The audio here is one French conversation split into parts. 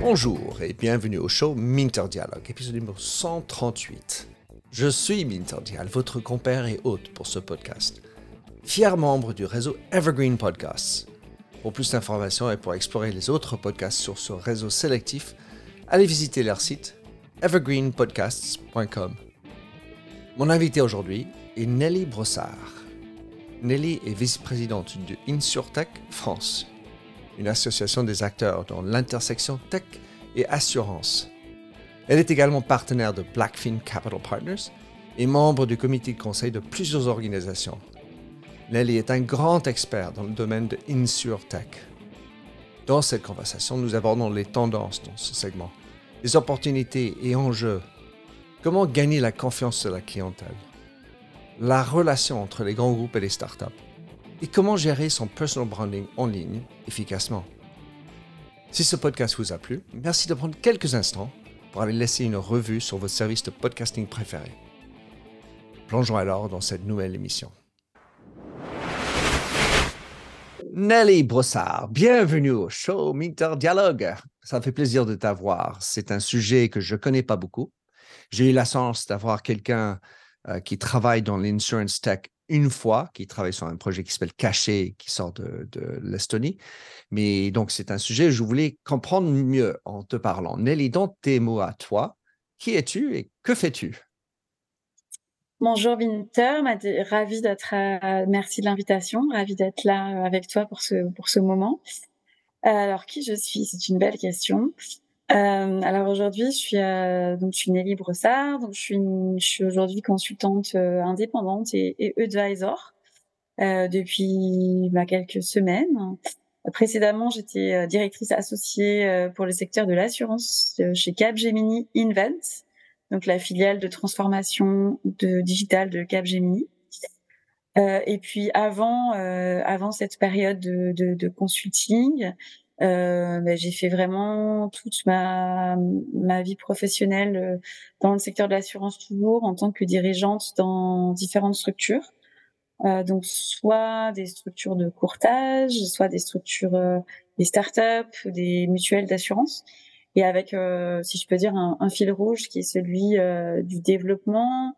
Bonjour et bienvenue au show Minter Dialogue, épisode numéro 138. Je suis Minter Dial, votre compère et hôte pour ce podcast. Fier membre du réseau Evergreen Podcasts. Pour plus d'informations et pour explorer les autres podcasts sur ce réseau sélectif, allez visiter leur site evergreenpodcasts.com. Mon invité aujourd'hui est Nelly Brossard. Nelly est vice-présidente de InsurTech France, une association des acteurs dans l'intersection tech et assurance. Elle est également partenaire de Blackfin Capital Partners et membre du comité de conseil de plusieurs organisations. Nelly est un grand expert dans le domaine de InsurTech. Dans cette conversation, nous abordons les tendances dans ce segment, les opportunités et enjeux, comment gagner la confiance de la clientèle, la relation entre les grands groupes et les startups, et comment gérer son personal branding en ligne efficacement. Si ce podcast vous a plu, merci de prendre quelques instants pour aller laisser une revue sur votre service de podcasting préféré. Plongeons alors dans cette nouvelle émission. Nelly Brossard, bienvenue au show Minter Dialogue. Ça fait plaisir de t'avoir. C'est un sujet que je ne connais pas beaucoup. J'ai eu la chance d'avoir quelqu'un euh, qui travaille dans l'insurance tech une fois, qui travaille sur un projet qui s'appelle Caché, qui sort de, l'Estonie. Mais donc, c'est un sujet que je voulais comprendre mieux en te parlant. Nelly, dans tes mots à toi, qui es-tu et que fais-tu? Bonjour Winter, ravie d'être, merci de l'invitation, ravie d'être là euh, avec toi pour ce, pour ce moment. Euh, alors, qui je suis? C'est une belle question. Euh, alors aujourd'hui, je suis euh, donc je suis Nelly Brossard, donc je suis, je suis aujourd'hui consultante euh, indépendante et, et advisor euh, depuis bah, quelques semaines. Précédemment, j'étais directrice associée pour le secteur de l'assurance chez Capgemini Invent, donc la filiale de transformation de digital de Capgemini. Euh, et puis avant, avant cette période de, de, de consulting, euh, bah, j'ai fait vraiment toute ma, ma vie professionnelle euh, dans le secteur de l'assurance toujours en tant que dirigeante dans différentes structures. Euh, donc soit des structures de courtage, soit des structures, euh, des startups, des mutuelles d'assurance, et avec, euh, si je peux dire, un, un, fil rouge qui est celui du développement,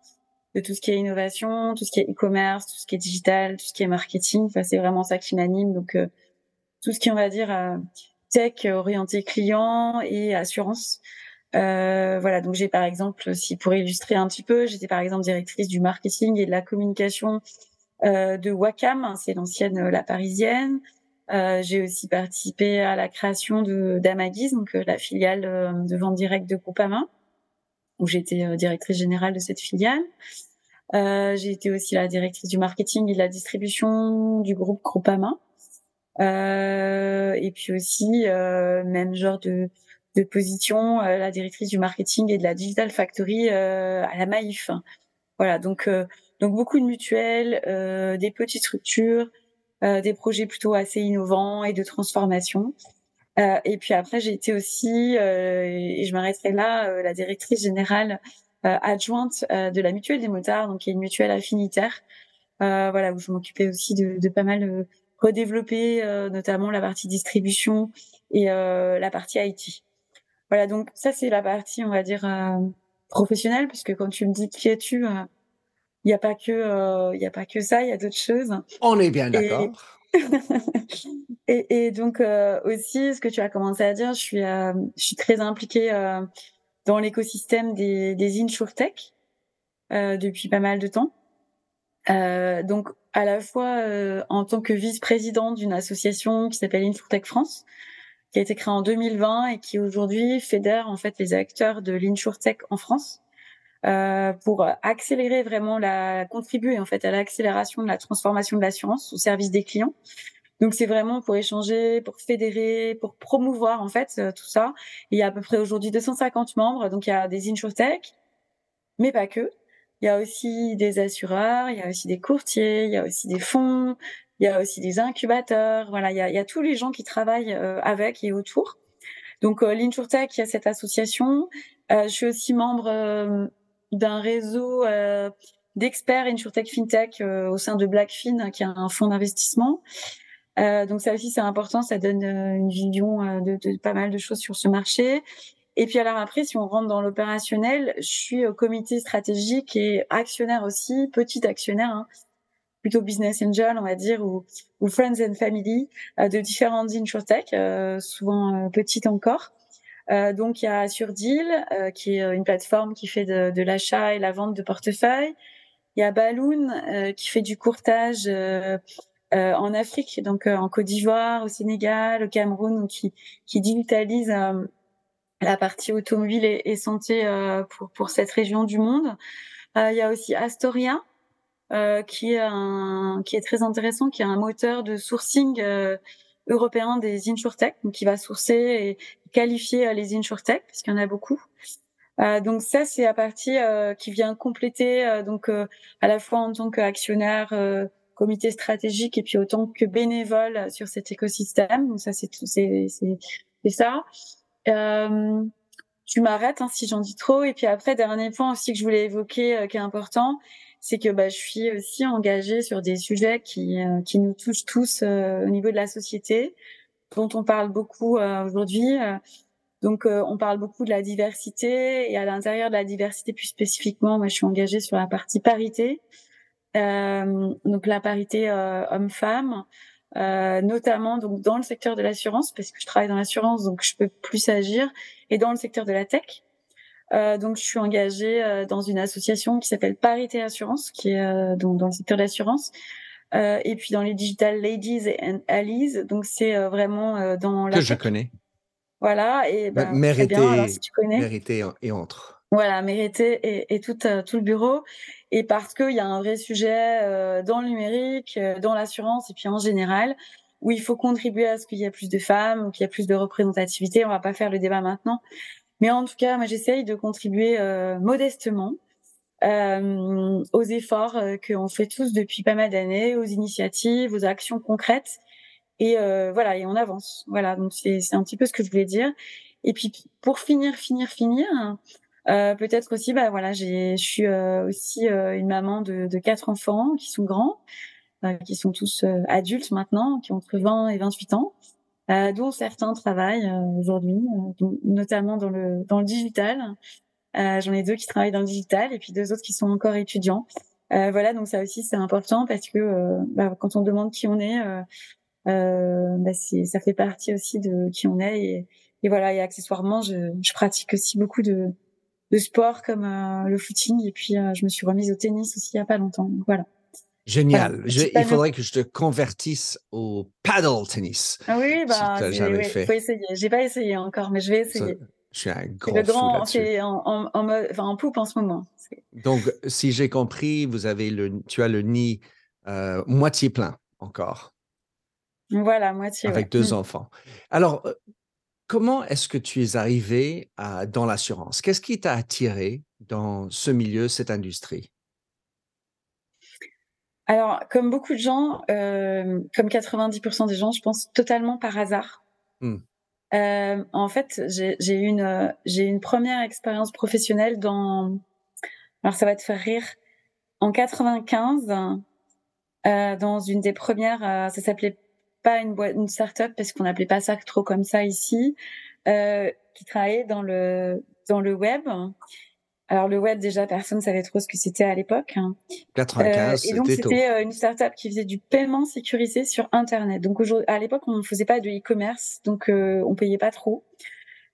de tout ce qui est innovation, tout ce qui est e-commerce, tout ce qui est digital, tout ce qui est marketing. Enfin, c'est vraiment ça qui m'anime. Donc tout ce qui, on va dire, euh, tech orienté client et assurance. Euh, voilà, donc j'ai par exemple, si pour illustrer un petit peu, j'étais par exemple directrice du marketing et de la communication euh, de Wacom, c'est l'ancienne euh, La Parisienne. Euh, j'ai aussi participé à la création de d'Amagis, donc la filiale de vente directe de Groupama, où j'étais directrice générale de cette filiale. j'ai été aussi la directrice du marketing et de la distribution du groupe Groupama. Euh, et puis aussi, euh, même genre de, de position, euh, la directrice du marketing et de la Digital Factory à la Maïf. Voilà, donc donc beaucoup de mutuelles, des petites structures, des projets plutôt assez innovants et de transformation. Euh, et puis après, j'ai été aussi, euh, et je m'arrêterai là, la directrice générale adjointe de la mutuelle des motards, donc qui est une mutuelle affinitaire, voilà, où je m'occupais aussi de, de, pas mal redévelopper euh, notamment la partie distribution et euh, la partie IT. Voilà, donc ça c'est la partie, on va dire, euh, professionnelle, parce que quand tu me dis qui es-tu, il n'y a pas que y a pas que ça, il y a d'autres choses. On est bien d'accord. Et... et, donc aussi, ce que tu as commencé à dire, je suis je suis très impliquée dans l'écosystème des des insurtech depuis pas mal de temps. donc à la fois euh, en tant que vice-présidente d'une association qui s'appelle InfoTech France, qui a été créée en 2020 et qui aujourd'hui fédère en fait les acteurs de l'insurtech en France euh, pour accélérer vraiment la contribuer en fait à l'accélération de la transformation de l'assurance au service des clients. Donc c'est vraiment pour échanger, pour fédérer, pour promouvoir en fait euh, tout ça. il y a à peu près aujourd'hui 250 membres, donc il y a des insurtech, mais pas que. Il y a aussi des assureurs, il y a aussi des courtiers, il y a aussi des fonds, il y a aussi des incubateurs. Voilà, il y a, il y a tous les gens qui travaillent euh, avec et autour. Donc euh, l'InsurTech, il y a cette association. Euh, je suis aussi membre euh, d'un réseau d'experts InsurTech FinTech au sein de Blackfin, qui est un fonds d'investissement. donc ça aussi c'est important, ça donne une vision de, de, pas mal de choses sur ce marché. Et puis alors après, si on rentre dans l'opérationnel, je suis au comité stratégique et actionnaire aussi, petit actionnaire, hein, plutôt business angel, on va dire, ou, ou friends and family euh, de différentes insurtech, euh, souvent euh, petites encore. Euh, donc il y a Surdeal, euh, qui est une plateforme qui fait de, de l'achat et la vente de portefeuille. Il y a Balloon, qui fait du courtage en Afrique, donc en Côte d'Ivoire, au Sénégal, au Cameroun, qui, qui digitalise la partie automobile et, et santé pour, pour cette région du monde. il y a aussi Astoria, euh, qui est un, qui est très intéressant, qui est un moteur de sourcing euh, européen des insurtech, donc qui va sourcer et qualifier euh, les insurtech, parce qu'il y en a beaucoup. Euh, donc ça, c'est la partie qui vient compléter, donc à la fois en tant qu'actionnaire, comité stratégique, et puis autant que bénévole sur cet écosystème. Donc ça, c'est c'est c'est ça. tu m'arrêtes hein, si j'en dis trop. Et puis après, dernier point aussi que je voulais évoquer, qui est important, c'est que bah, je suis aussi engagée sur des sujets qui, euh, qui nous touchent tous euh, au niveau de la société, dont on parle beaucoup euh, aujourd'hui. donc, on parle beaucoup de la diversité et à l'intérieur de la diversité, plus spécifiquement, moi, je suis engagée sur la partie parité. donc, la parité homme-femme. Notamment donc dans le secteur de l'assurance parce que je travaille dans l'assurance donc je peux plus agir et dans le secteur de la tech euh, donc, je suis engagée euh, dans une association qui s'appelle Parité Assurance, qui est euh, dans, dans, le secteur de l'assurance. Euh, et puis dans les Digital Ladies and Allies, donc c'est vraiment dans la... Que je connais. Voilà, et ben, mérité, bien, alors, si tu connais. Mérité et entre. Voilà, mérité et, et tout, tout le bureau. Et parce qu'il y a un vrai sujet dans le numérique, dans l'assurance et puis en général, où il faut contribuer à ce qu'il y ait plus de femmes, qu'il y ait plus de représentativité. On va pas faire le débat maintenant, mais en tout cas, moi, j'essaye de contribuer euh, modestement euh, aux efforts euh, qu'on fait tous depuis pas mal d'années, aux initiatives, aux actions concrètes. Et euh, voilà, et on avance. Voilà, donc c'est un petit peu ce que je voulais dire. Et puis pour finir, finir, finir, euh, peut-être aussi, bah voilà, j'ai, je suis aussi une maman de, de, quatre enfants qui sont grands, qui sont tous adultes maintenant, qui ont entre 20 et 28 ans euh, dont certains travaillent euh, aujourd'hui, euh, notamment dans le dans le digital. Euh, J'en ai deux qui travaillent dans le digital et puis deux autres qui sont encore étudiants. voilà, donc ça aussi c'est important parce que bah, quand on demande qui on est, bah, ça fait partie aussi de qui on est et, et voilà. Et accessoirement, je, je, pratique aussi beaucoup de de sport comme le footing et puis je me suis remise au tennis aussi il y a pas longtemps. Donc, voilà. Génial. il faudrait que je te convertisse au paddle tennis. Ah oui, bah, si oui, faut essayer. J'ai pas essayé encore, mais je vais essayer. je suis un grand, le grand C'est en, en, en, enfin, en poupe en ce moment. Donc, si j'ai compris, vous avez le, tu as le nid euh, moitié plein encore. Voilà, moitié. Avec deux mmh. enfants. Alors, euh, comment est-ce que tu es arrivé à, dans l'assurance? Qu'est-ce qui t'a attiré dans ce milieu, cette industrie? Alors, comme beaucoup de gens, euh, comme 90% des gens, je pense totalement par hasard. Mmh. Euh, en fait, j'ai eu une, première expérience professionnelle dans. Alors, ça va te faire rire. En 95, euh, dans une des premières, ça s'appelait pas une boîte, une start-up parce qu'on n'appelait pas ça trop comme ça ici, euh, qui travaillait dans le dans le web alors le web déjà personne savait trop ce que c'était à l'époque. Hein. 95, euh, et donc c'était euh, une startup qui faisait du paiement sécurisé sur internet. Donc à l'époque on ne faisait pas de e-commerce, donc on payait pas trop.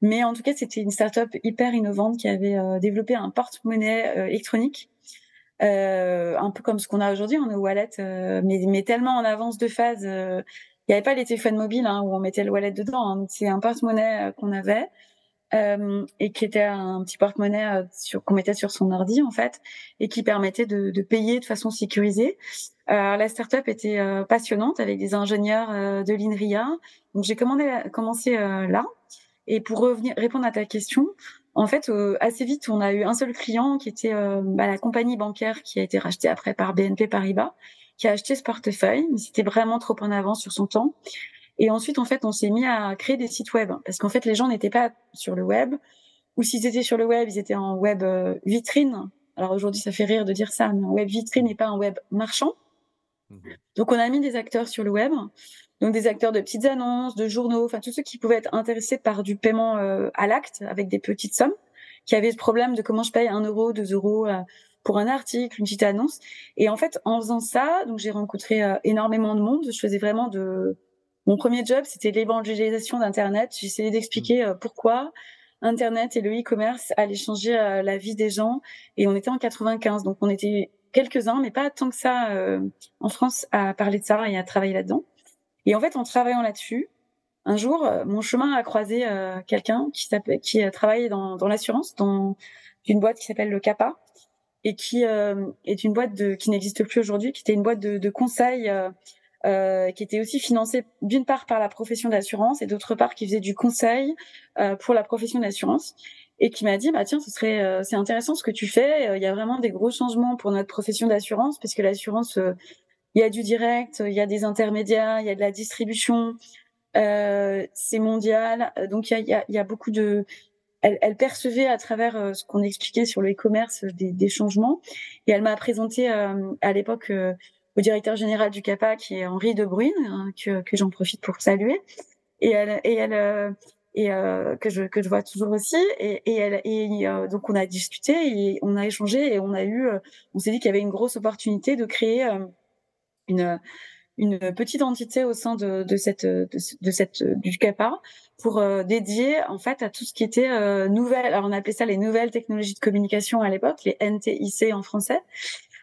Mais en tout cas c'était une startup hyper innovante qui avait développé un porte-monnaie euh, électronique, un peu comme ce qu'on a aujourd'hui, on est wallet, mais, mais tellement en avance de phase. Il n'y avait pas les téléphones mobiles hein, où on mettait le wallet dedans. Hein. C'est un porte-monnaie qu'on avait euh, et qui était un petit porte-monnaie euh, qu'on mettait sur son ordi en fait et qui permettait de, de payer de façon sécurisée. Euh, la startup était euh, passionnante avec des ingénieurs euh, de l'INRIA. Donc j'ai commencé là. Et pour revenir répondre à ta question, en fait, assez vite, on a eu un seul client qui était bah, la compagnie bancaire qui a été rachetée après par BNP Paribas, qui a acheté ce portefeuille, mais c'était vraiment trop en avance sur son temps. Et ensuite, en fait, on s'est mis à créer des sites web parce qu'en fait, les gens n'étaient pas sur le web ou s'ils étaient sur le web, ils étaient en web euh, vitrine. Alors aujourd'hui, ça fait rire de dire ça, mais un web vitrine n'est pas un web marchand. Mhm. Donc, on a mis des acteurs sur le web. donc des acteurs de petites annonces, de journaux, enfin tous ceux qui pouvaient être intéressés par du paiement à l'acte avec des petites sommes, qui avaient ce problème de comment je paye un euro, deux euros pour un article, une petite annonce. Et en fait, en faisant ça, donc j'ai rencontré énormément de monde. Je faisais vraiment de mon premier job, c'était l'évangélisation d'Internet. J'essayais d'expliquer mmh. pourquoi Internet et le e-commerce allaient changer la vie des gens. Et on était en 95, donc on était quelques-uns, mais pas tant que ça en France à parler de ça et à travailler là-dedans. Et en fait, en travaillant là-dessus, un jour, mon chemin a croisé quelqu'un qui qui travaillait dans, dans l'assurance, dans une boîte qui s'appelle le CAPA, et qui est une boîte de, qui n'existe plus aujourd'hui, qui était une boîte de, de conseil euh, qui était aussi financé d'une part par la profession d'assurance et d'autre part qui faisait du conseil euh, pour la profession d'assurance et qui m'a dit bah tiens ce serait euh, c'est intéressant ce que tu fais. Il y a vraiment des gros changements pour notre profession d'assurance parce que l'assurance il y a du direct il y a des intermédiaires il y a de la distribution c'est mondial. Donc il y a, il y a, beaucoup de elle, elle, percevait à travers ce qu'on expliquait sur le e-commerce des, des, changements. Et elle m'a présenté à l'époque au directeur général du CAPA, qui est Henri De Bruyne, hein, que, que j'en profite pour saluer, et elle, et elle, euh, et euh, que je que je vois toujours aussi, et, et, elle, et euh, donc on a discuté, et on a échangé, et on a eu, on s'est dit qu'il y avait une grosse opportunité de créer une une petite entité au sein de, de cette de, cette du CAPA pour euh, dédier en fait à tout ce qui était euh, nouvelle. Alors on appelait ça les nouvelles technologies de communication à l'époque, les NTIC en français.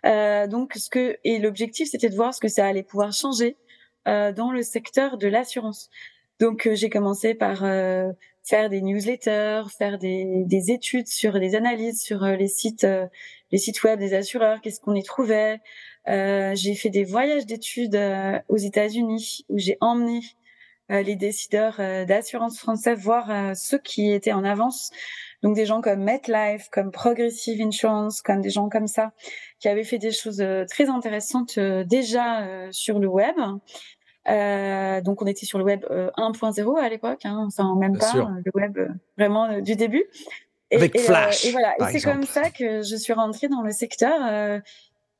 Euh, donc, ce que et l'objectif, c'était de voir ce que ça allait pouvoir changer euh, dans le secteur de l'assurance. Donc, euh, j'ai commencé par faire des newsletters, faire des, des, études sur des analyses sur les sites, les sites web des assureurs, qu'est-ce qu'on y trouvait. j'ai fait des voyages d'études aux États-Unis où j'ai emmené les décideurs d'assurance français voir ceux qui étaient en avance donc des gens comme MetLife, comme Progressive Insurance, comme des gens comme ça, qui avaient fait des choses euh, très intéressantes euh, déjà euh, sur le web. Euh, donc on était sur le web 1.0 à l'époque, hein, enfin même pas le web vraiment du début. Et, Avec Flash. et voilà, et c'est comme ça que je suis rentrée dans le secteur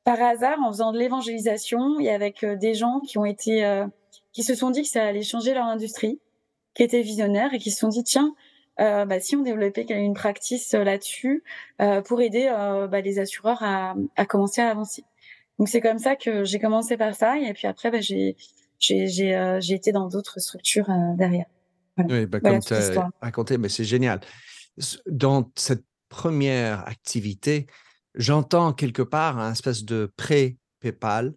par hasard en faisant de l'évangélisation et avec des gens qui ont été, qui se sont dit que ça allait changer leur industrie, qui étaient visionnaires et qui se sont dit tiens, euh, bah, si on développait une practice euh, là-dessus euh, pour aider bah, les assureurs à, à, commencer à avancer. Donc c'est comme ça que j'ai commencé par ça et puis après bah, j'ai j'ai été dans d'autres structures derrière. Oui, bah, comme tu as raconté, mais c'est génial. Dans cette première activité, j'entends quelque part un espèce de pré-PayPal.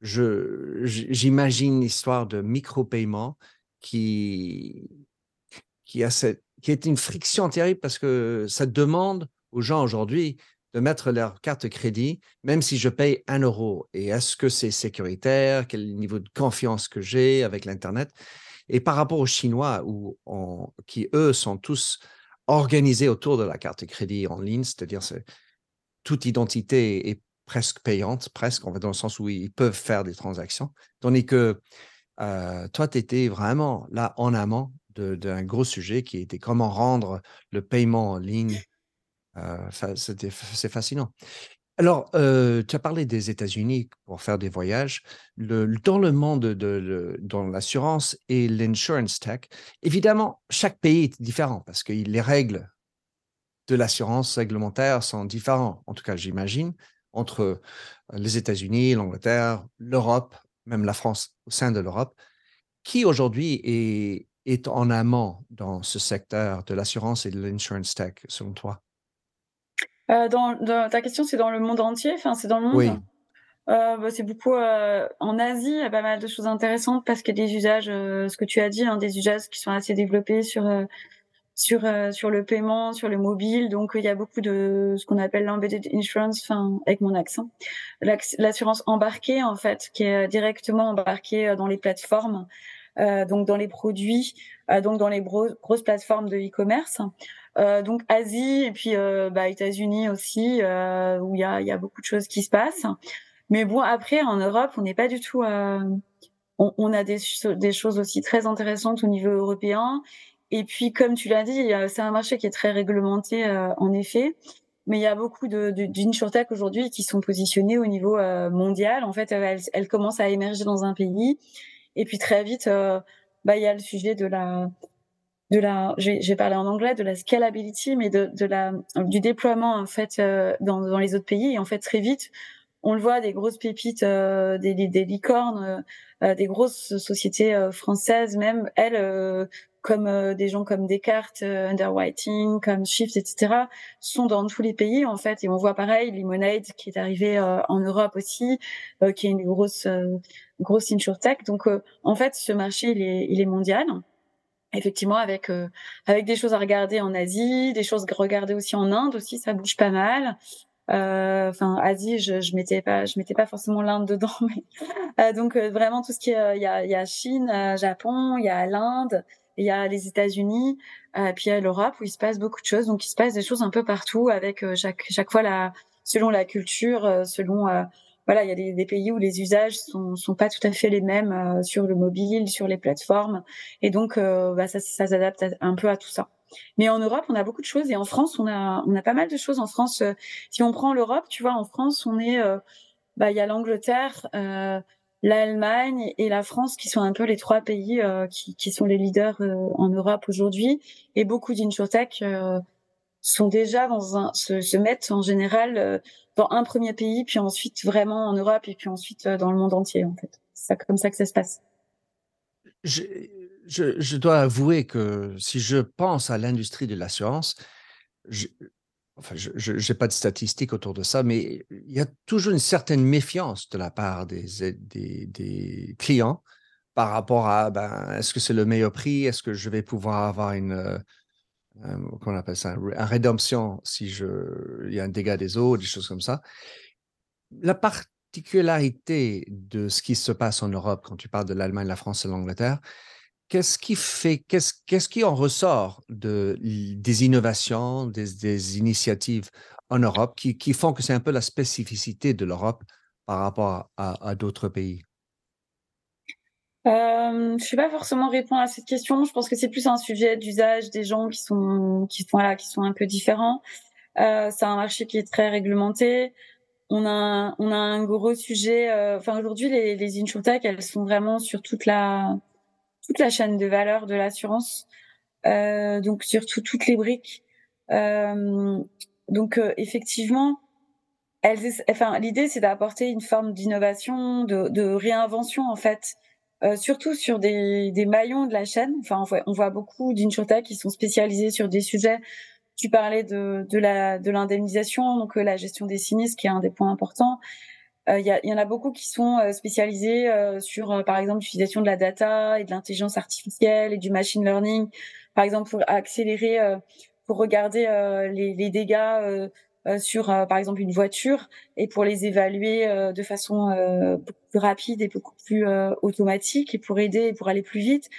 J'imagine l'histoire de micro-paiement qui, qui qui est une friction terrible parce que ça demande aux gens aujourd'hui de mettre leur carte de crédit, même si je paye un euro. Et est-ce que c'est sécuritaire? Quel niveau de confiance que j'ai avec l'Internet? Et par rapport aux Chinois, où qui eux sont tous organisés autour de la carte de crédit en ligne, c'est-à-dire c'est toute identité est presque payante, presque, on va dans le sens où ils peuvent faire des transactions. Tandis que euh, toi, tu étais vraiment là en amont d'un gros sujet qui était comment rendre le paiement en ligne. Euh, c'est fascinant. Alors, euh, tu as parlé des États-Unis pour faire des voyages. Dans le monde de, l'assurance et l'insurance tech, évidemment, chaque pays est différent parce que les règles de l'assurance réglementaire sont différentes. En tout cas, j'imagine, entre les États-Unis, l'Angleterre, l'Europe, même la France au sein de l'Europe. Qui aujourd'hui est en amont dans ce secteur de l'assurance et de l'insurance tech, selon toi? Euh, dans, Ta question, c'est dans le monde entier Enfin, c'est dans le monde Oui. Euh, bah, c'est beaucoup euh, en Asie, il y a pas mal de choses intéressantes parce qu'il y a des usages, ce que tu as dit, hein, des usages qui sont assez développés sur sur sur le paiement, sur le mobile. Donc il y a beaucoup de ce qu'on appelle l'embedded insurance, enfin avec mon accent, l'assurance embarquée en fait, qui est directement embarquée dans les plateformes. Euh, donc dans les produits, euh, donc dans les grosses plateformes de e-commerce. Euh, donc Asie et puis bah, États-Unis aussi, où il y a, y a beaucoup de choses qui se passent. Mais bon, après, en Europe, on n'est pas du tout. On, on, a des, choses aussi très intéressantes au niveau européen. Et puis, comme tu l'as dit, c'est un marché qui est très réglementé, en effet. Mais il y a beaucoup d'insurtech aujourd'hui qui sont positionnés au niveau mondial. En fait, elles, elles, commencent à émerger dans un pays Et puis très vite, bah il y a le sujet de la de la, j'ai parlé en anglais, de la scalability, mais de, de la, du déploiement en fait dans, dans les autres pays. Et en fait, très vite, on le voit, des grosses pépites, euh, des, des, licornes, euh, des grosses sociétés euh, françaises, même elles, comme des gens comme Descartes, Underwriting, comme Shift, etc., sont dans tous les pays en fait. Et on voit pareil, Lemonade qui est arrivé en Europe aussi, qui est une grosse grosse insurtech. Donc en fait, ce marché il est, il est mondial effectivement avec avec des choses à regarder en Asie, des choses à regarder aussi en Inde aussi, ça bouge pas mal. Euh, enfin Asie, je, je mettais pas, je mettais pas forcément l'Inde dedans, mais euh, donc euh, vraiment tout ce qui est, il y a, y a Chine, Japon, il y a l'Inde, il y a les États-Unis, puis il y a l'Europe où il se passe beaucoup de choses. Donc il se passe des choses un peu partout avec chaque chaque fois la selon la culture, selon voilà, il y a des, des, pays où les usages sont, sont pas tout à fait les mêmes sur le mobile, sur les plateformes, et donc bah, ça, ça s'adapte un peu à tout ça. Mais en Europe, on a beaucoup de choses et en France, on a, on a pas mal de choses. En France, euh, si on prend l'Europe, tu vois, en France, on est, euh, bah, il y a l'Angleterre, euh, l'Allemagne et la France qui sont un peu les trois pays qui, qui, sont les leaders en Europe aujourd'hui. Et beaucoup d'insurtech sont déjà dans un, se, se mettent en général dans un premier pays, puis ensuite vraiment en Europe et puis ensuite dans le monde entier, en fait. C'est comme ça que ça se passe. Je je, dois avouer que si je pense à l'industrie de l'assurance, enfin, je n'ai pas de statistiques autour de ça, mais il y a toujours une certaine méfiance de la part des, des, clients par rapport à ben, est-ce que c'est le meilleur prix, est-ce que je vais pouvoir avoir une, euh, qu'on appelle ça, un rédemption si je, il y a un dégât des eaux, des choses comme ça. La particularité de ce qui se passe en Europe, quand tu parles de l'Allemagne, la France et l'Angleterre, qu'est-ce qui fait, qu'est-ce, qui en ressort de, des innovations, des, initiatives en Europe qui, font que c'est un peu la spécificité de l'Europe par rapport à d'autres pays? Euh, Je ne sais pas forcément répondre à cette question. Je pense que c'est plus un sujet d'usage des gens qui sont, qui sont, là, qui sont un peu différents. Euh, c'est un marché qui est très réglementé. On a, on a un gros sujet. Euh, aujourd'hui, les, les insurtech, elles sont vraiment sur toute la, toute la chaîne de valeur de l'assurance, donc surtout toutes les briques. Donc effectivement, elles, enfin l'idée c'est d'apporter une forme d'innovation, de, réinvention en fait, euh, surtout sur des, des, maillons de la chaîne. Enfin on voit, on voit beaucoup d'insurtech qui sont spécialisés sur des sujets. Tu parlais de, de la de l'indemnisation, donc la gestion des sinistres qui est un des points importants. Euh, il y, y, en a beaucoup qui sont euh, spécialisés euh, sur, par exemple, l'utilisation de la data et de l'intelligence artificielle et du machine learning, par exemple pour accélérer, pour regarder les, les, dégâts sur, par exemple, une voiture et pour les évaluer de façon beaucoup plus rapide et beaucoup plus automatique et pour aider et pour aller plus vite.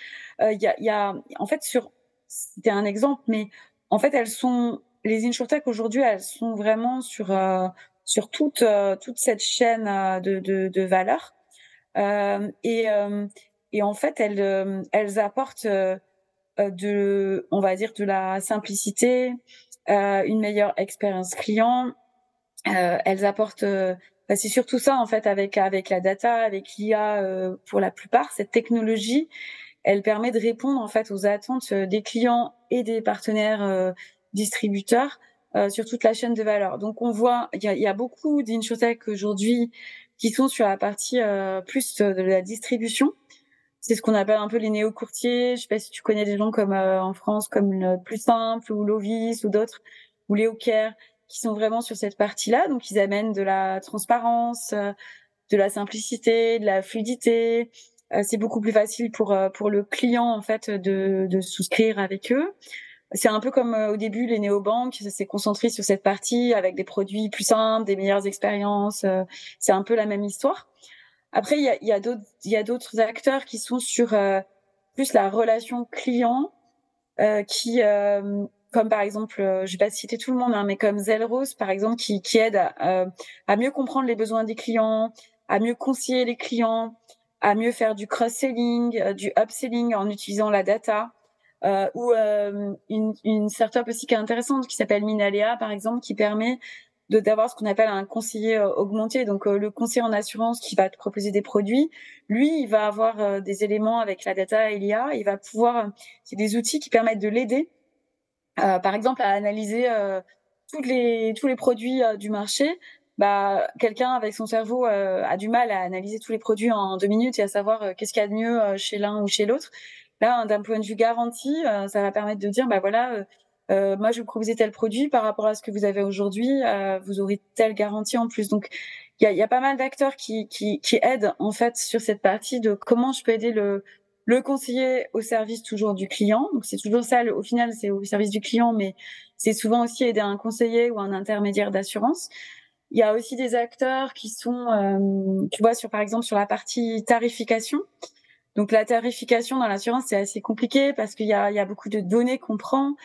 Il y a, y, a, en fait, sur, c'était un exemple, mais en fait, elles sont les insurtech aujourd'hui, elles sont vraiment sur sur toute euh, toute cette chaîne euh, de, de, de valeur. Euh, et, et en fait, elles, elles apportent de, on va dire, de la simplicité, une meilleure expérience client. elles apportent bah, c'est surtout ça en fait avec avec la data, avec l'IA pour la plupart. Cette technologie, elle permet de répondre en fait aux attentes des clients et des partenaires distributeurs euh, sur toute la chaîne de valeur. Donc on voit, il y a, y a, beaucoup d'insurtech aujourd'hui qui sont sur la partie euh, plus de la distribution. C'est ce qu'on appelle un peu les néo-courtiers. Je sais pas si tu connais des gens comme euh, en France, comme le Plus Simple ou Lovis ou d'autres, ou Léo Care, qui sont vraiment sur cette partie-là. Donc ils amènent de la transparence, de la simplicité, de la fluidité. c'est beaucoup plus facile pour pour le client en fait de, de souscrire avec eux c'est un peu comme euh, au début les néobanques, ça s'est concentré sur cette partie avec des produits plus simples, des meilleures expériences. Euh, c'est un peu la même histoire. Après, il y a, y a d'autres, il y a d'autres acteurs qui sont sur euh, plus la relation client, qui, comme par exemple, je vais pas citer tout le monde, hein, mais comme Zelrose par exemple, qui, qui aide à, à mieux comprendre les besoins des clients, à mieux conseiller les clients, à mieux faire du cross-selling, du upselling en utilisant la data euh, ou euh, une, une startup aussi qui est intéressante qui s'appelle Minalea par exemple qui permet d'avoir ce qu'on appelle un conseiller euh, augmenté. Donc euh, le conseiller en assurance qui va te proposer des produits, lui, il va avoir euh, des éléments avec la data et l'IA. Il va pouvoir, c'est des outils qui permettent de l'aider, par exemple, à analyser tous les tous les produits du marché. Bah, quelqu'un avec son cerveau a du mal à analyser tous les produits en deux minutes et à savoir qu'est-ce qu'il y a de mieux chez l'un ou chez l'autre. Là, d'un point de vue garantie, ça va permettre de dire, bah voilà euh, moi, je vous proposer tel produit par rapport à ce que vous avez aujourd'hui, euh, vous aurez telle garantie en plus. Donc, il y a, y a, pas mal d'acteurs qui, qui, qui, aident en fait sur cette partie de comment je peux aider le, le conseiller au service toujours du client. Donc, c'est toujours ça. au final, c'est au service du client, mais c'est souvent aussi aider un conseiller ou un intermédiaire d'assurance. Il y a aussi des acteurs qui sont, euh, tu vois, sur par exemple sur la partie tarification. Donc la tarification dans l'assurance, c'est assez compliqué parce qu'il y a, y a beaucoup de données qu'on prend.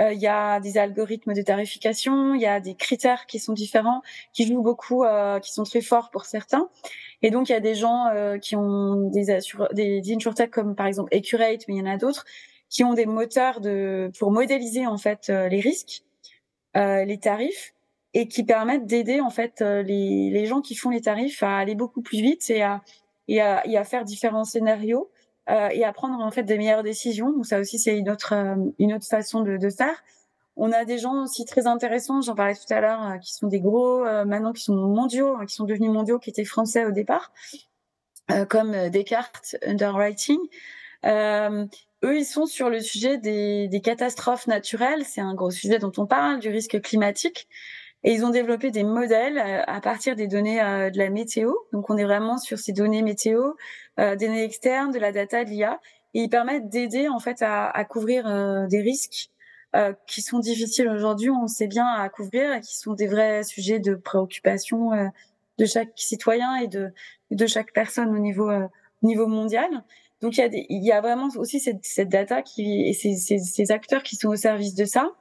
Euh, il y a des algorithmes de tarification, il y a des critères qui sont différents, qui jouent beaucoup, euh, qui sont très forts pour certains. Et donc il y a des gens euh, qui ont des assure des, des comme par exemple Accurate, mais il y en a d'autres qui ont des moteurs pour modéliser en fait les risques, les tarifs et qui permettent d'aider en fait les, gens qui font les tarifs à aller beaucoup plus vite et à faire différents scénarios euh, et à prendre en fait des meilleures décisions. Ça aussi c'est une autre euh, une autre façon de, faire. On a des gens aussi très intéressants, j'en parlais tout à l'heure, euh, qui sont des gros maintenant qui sont mondiaux, hein, qui sont devenus mondiaux, qui étaient français au départ, comme Descartes Underwriting. eux, ils sont sur le sujet des catastrophes naturelles. C'est un gros sujet dont on parle, du risque climatique. Et ils ont développé des modèles euh, à partir des données euh, de la météo. Donc on est vraiment sur ces données météo, euh, des données externes, de la data, de l'IA. Et ils permettent d'aider en fait à, à couvrir des risques qui sont difficiles aujourd'hui, on sait bien à couvrir, et qui sont des vrais sujets de préoccupation de chaque citoyen et de, de chaque personne au niveau, au niveau mondial. Donc il y a, y a vraiment aussi cette, cette data qui et ces, ces, acteurs qui sont au service de ça.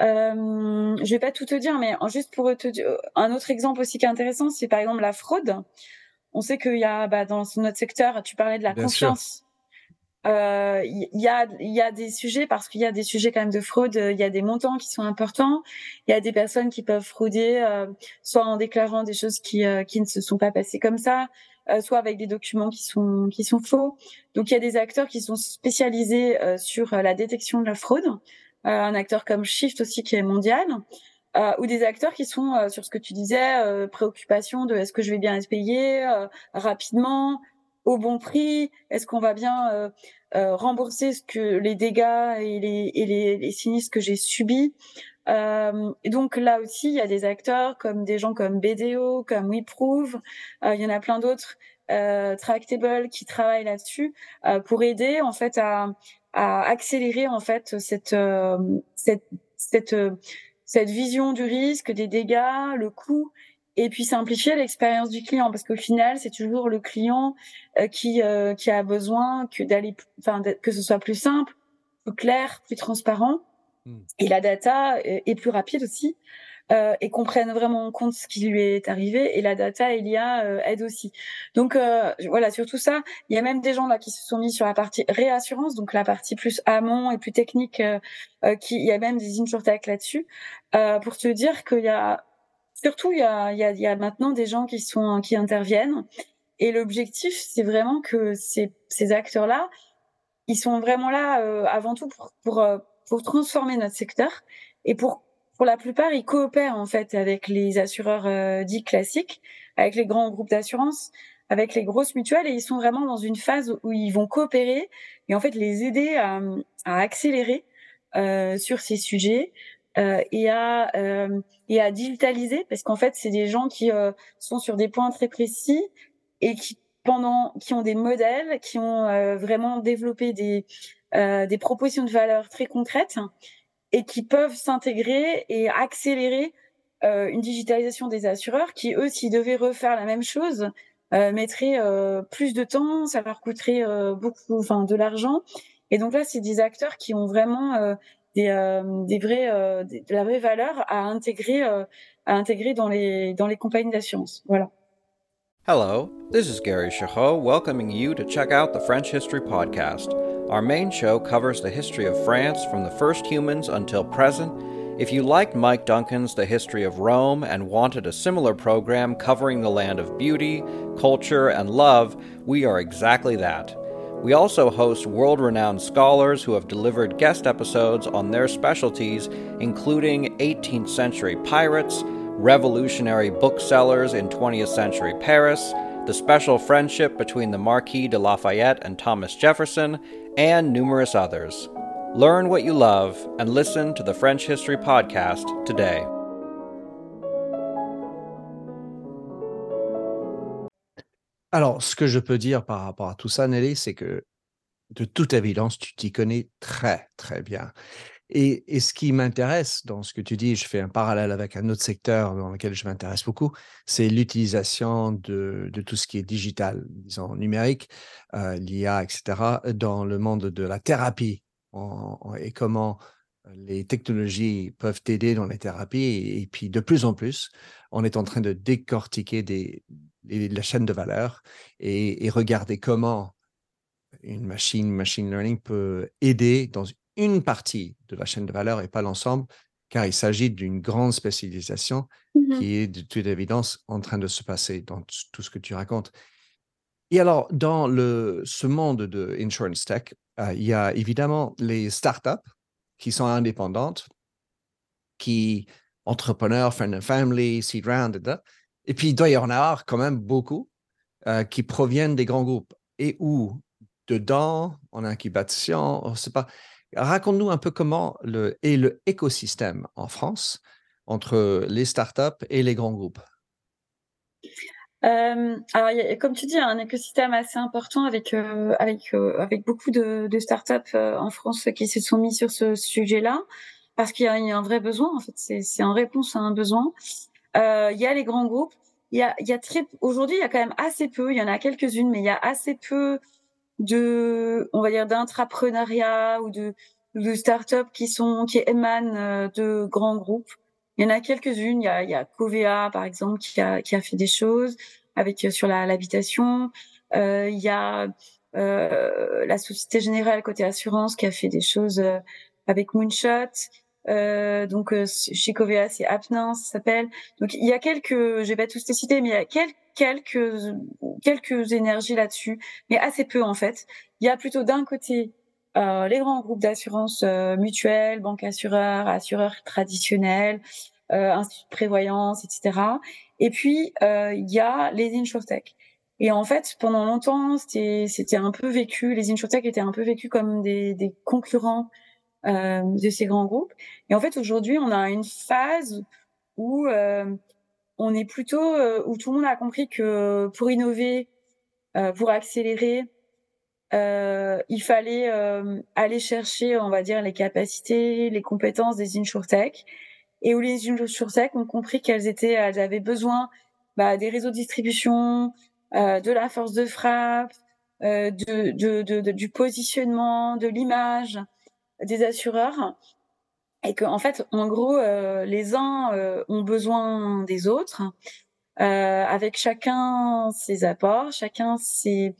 Euh, je vais pas tout te dire, mais juste pour te dire, un autre exemple aussi qui est intéressant, c'est par exemple la fraude. On sait qu'il y a bah, dans notre secteur, tu parlais de la confiance. Euh, il y, a y a des sujets parce qu'il y a des sujets quand même de fraude. Il y a des montants qui sont importants. Il y a des personnes qui peuvent frauder, euh, soit en déclarant des choses qui euh, qui ne se sont pas passées comme ça, euh, soit avec des documents qui sont qui sont faux. Donc il y a des acteurs qui sont spécialisés sur la détection de la fraude. Euh, un acteur comme Shift aussi qui est mondial, euh, ou des acteurs qui sont euh, sur ce que tu disais, préoccupation de est-ce que je vais bien être payé rapidement, au bon prix, est-ce qu'on va bien rembourser ce que les dégâts et les, et les, les sinistres que j'ai subis. Euh, et donc là aussi, il y a des acteurs comme des gens comme BDO, comme WeProve, euh, il y en a plein d'autres, euh, Tractable qui travaillent là-dessus pour aider en fait à, à accélérer en fait cette euh, cette cette euh, cette vision du risque, des dégâts, le coût et puis simplifier l'expérience du client. Parce qu'au final c'est toujours le client euh, qui qui a besoin que d'aller enfin que ce soit plus simple, plus clair, plus transparent. Hmm. et la data est plus rapide aussi euh, et qu'on prenne vraiment en compte ce qui lui est arrivé. Et la data et l'IA euh, aident aussi. Donc euh, voilà, sur tout ça, il y a même des gens là qui se sont mis sur la partie réassurance, donc la partie plus amont et plus technique. qui, il y a même des insurtech là-dessus pour te dire qu'il y a surtout il y a, il y, a, il y a maintenant des gens qui sont qui interviennent. Et l'objectif, c'est vraiment que ces, ces acteurs-là, ils sont vraiment là avant tout pour, pour, pour transformer notre secteur et pour pour la plupart, ils coopèrent en fait avec les assureurs euh, dits classiques, avec les grands groupes d'assurance, avec les grosses mutuelles, et ils sont vraiment dans une phase où ils vont coopérer et en fait les aider à, à accélérer euh, sur ces sujets euh, et à euh, et à digitaliser, parce qu'en fait c'est des gens qui euh, sont sur des points très précis et qui pendant qui ont des modèles, qui ont euh, vraiment développé des des propositions de valeur très concrètes et qui peuvent s'intégrer et accélérer euh, une digitalisation des assureurs qui, eux, s'ils devaient refaire la même chose, euh, mettraient euh, plus de temps, ça leur coûterait beaucoup, enfin, de l'argent. Et donc là, c'est des acteurs qui ont vraiment des, des vrais, de la vraie valeur à intégrer, à intégrer dans les dans les compagnies d'assurance. Voilà. Hello, this is Gary Chahot welcoming you to check out the French History Podcast. Our main show covers the history of France from the first humans until present If you liked Mike Duncan's The History of Rome and wanted a similar program covering the land of beauty, culture, and love, we are exactly that. We also host world renowned scholars who have delivered guest episodes on their specialties, including 18th century pirates, revolutionary booksellers in 20th century Paris, the special friendship between the Marquis de Lafayette and Thomas Jefferson, and numerous others. Learn what you love and listen to the French History Podcast today. Alors, ce que je peux dire par rapport à tout ça, Nelly, c'est que de toute évidence, tu t'y connais très, très bien. Et, ce qui m'intéresse dans ce que tu dis, je fais un parallèle avec un autre secteur dans lequel je m'intéresse beaucoup, c'est l'utilisation de, tout ce qui est digital, disons numérique, euh, l'IA, etc., dans le monde de la thérapie et comment les technologies peuvent t'aider dans les thérapies. Et, puis, de plus en plus, on est en train de décortiquer la chaîne de valeur et, et regarder comment une machine, machine learning peut aider dans une partie de la chaîne de valeur et pas l'ensemble, car il s'agit d'une grande spécialisation mmh qui est de toute évidence en train de se passer dans tout ce que tu racontes. Et alors, dans le, ce monde de insurance tech, euh, il y a évidemment les startups qui sont indépendantes, qui entrepreneurs, friend and family, seed round, etc. Et puis, il doit y en avoir quand même beaucoup euh, qui proviennent des grands groupes et où? Dedans, en incubation, on sait pas, Raconte-nous un peu comment est le écosystème en France entre les startups et les grands groupes. Euh, alors, comme tu dis, y a un écosystème assez important avec euh, euh, avec beaucoup de, startups en France qui se sont mis sur ce sujet-là parce qu'il y, a un vrai besoin. En fait, c'est en réponse à un besoin. il y a les grands groupes. Il y a y a très aujourd'hui, il y a quand même assez peu. Il y en a quelques-unes, mais il y a assez peu de, on va dire, d'intrapreneuriat ou de, de start-up qui sont, qui émanent euh, de grands groupes. Il y en a quelques-unes. Il y a, il y a Covea, par exemple, qui a, qui a fait des choses avec euh, sur la, l'habitation. Euh, il y a euh, la Société Générale côté assurance qui a fait des choses avec Moonshot. Euh, donc chez Covea, c'est Apnin, ça s'appelle. Donc il y a quelques, je vais pas tous les citer, mais il y a quelques quelques quelques énergies là-dessus, mais assez peu en fait. Il y a plutôt d'un côté euh, les grands groupes d'assurance euh, mutuelle, banques assureurs, assureurs traditionnels, euh, instituts de prévoyance, etc. Et puis euh, il y a les insurtech. Et en fait, pendant longtemps, c'était c'était un peu vécu, les insurtech étaient un peu vécus comme des, des concurrents euh, de ces grands groupes. Et en fait, aujourd'hui, on a une phase où euh, on est plutôt euh, où tout le monde a compris que pour innover, euh, pour accélérer, euh, il fallait aller chercher, on va dire, les capacités, les compétences des insurtech, et où les insurtech ont compris qu'elles étaient, elles avaient besoin bah, des réseaux de distribution, de la force de frappe, de, du positionnement, de l'image des assureurs et que en fait, en gros, euh, les uns euh, ont besoin des autres, euh, avec chacun ses apports, chacun ses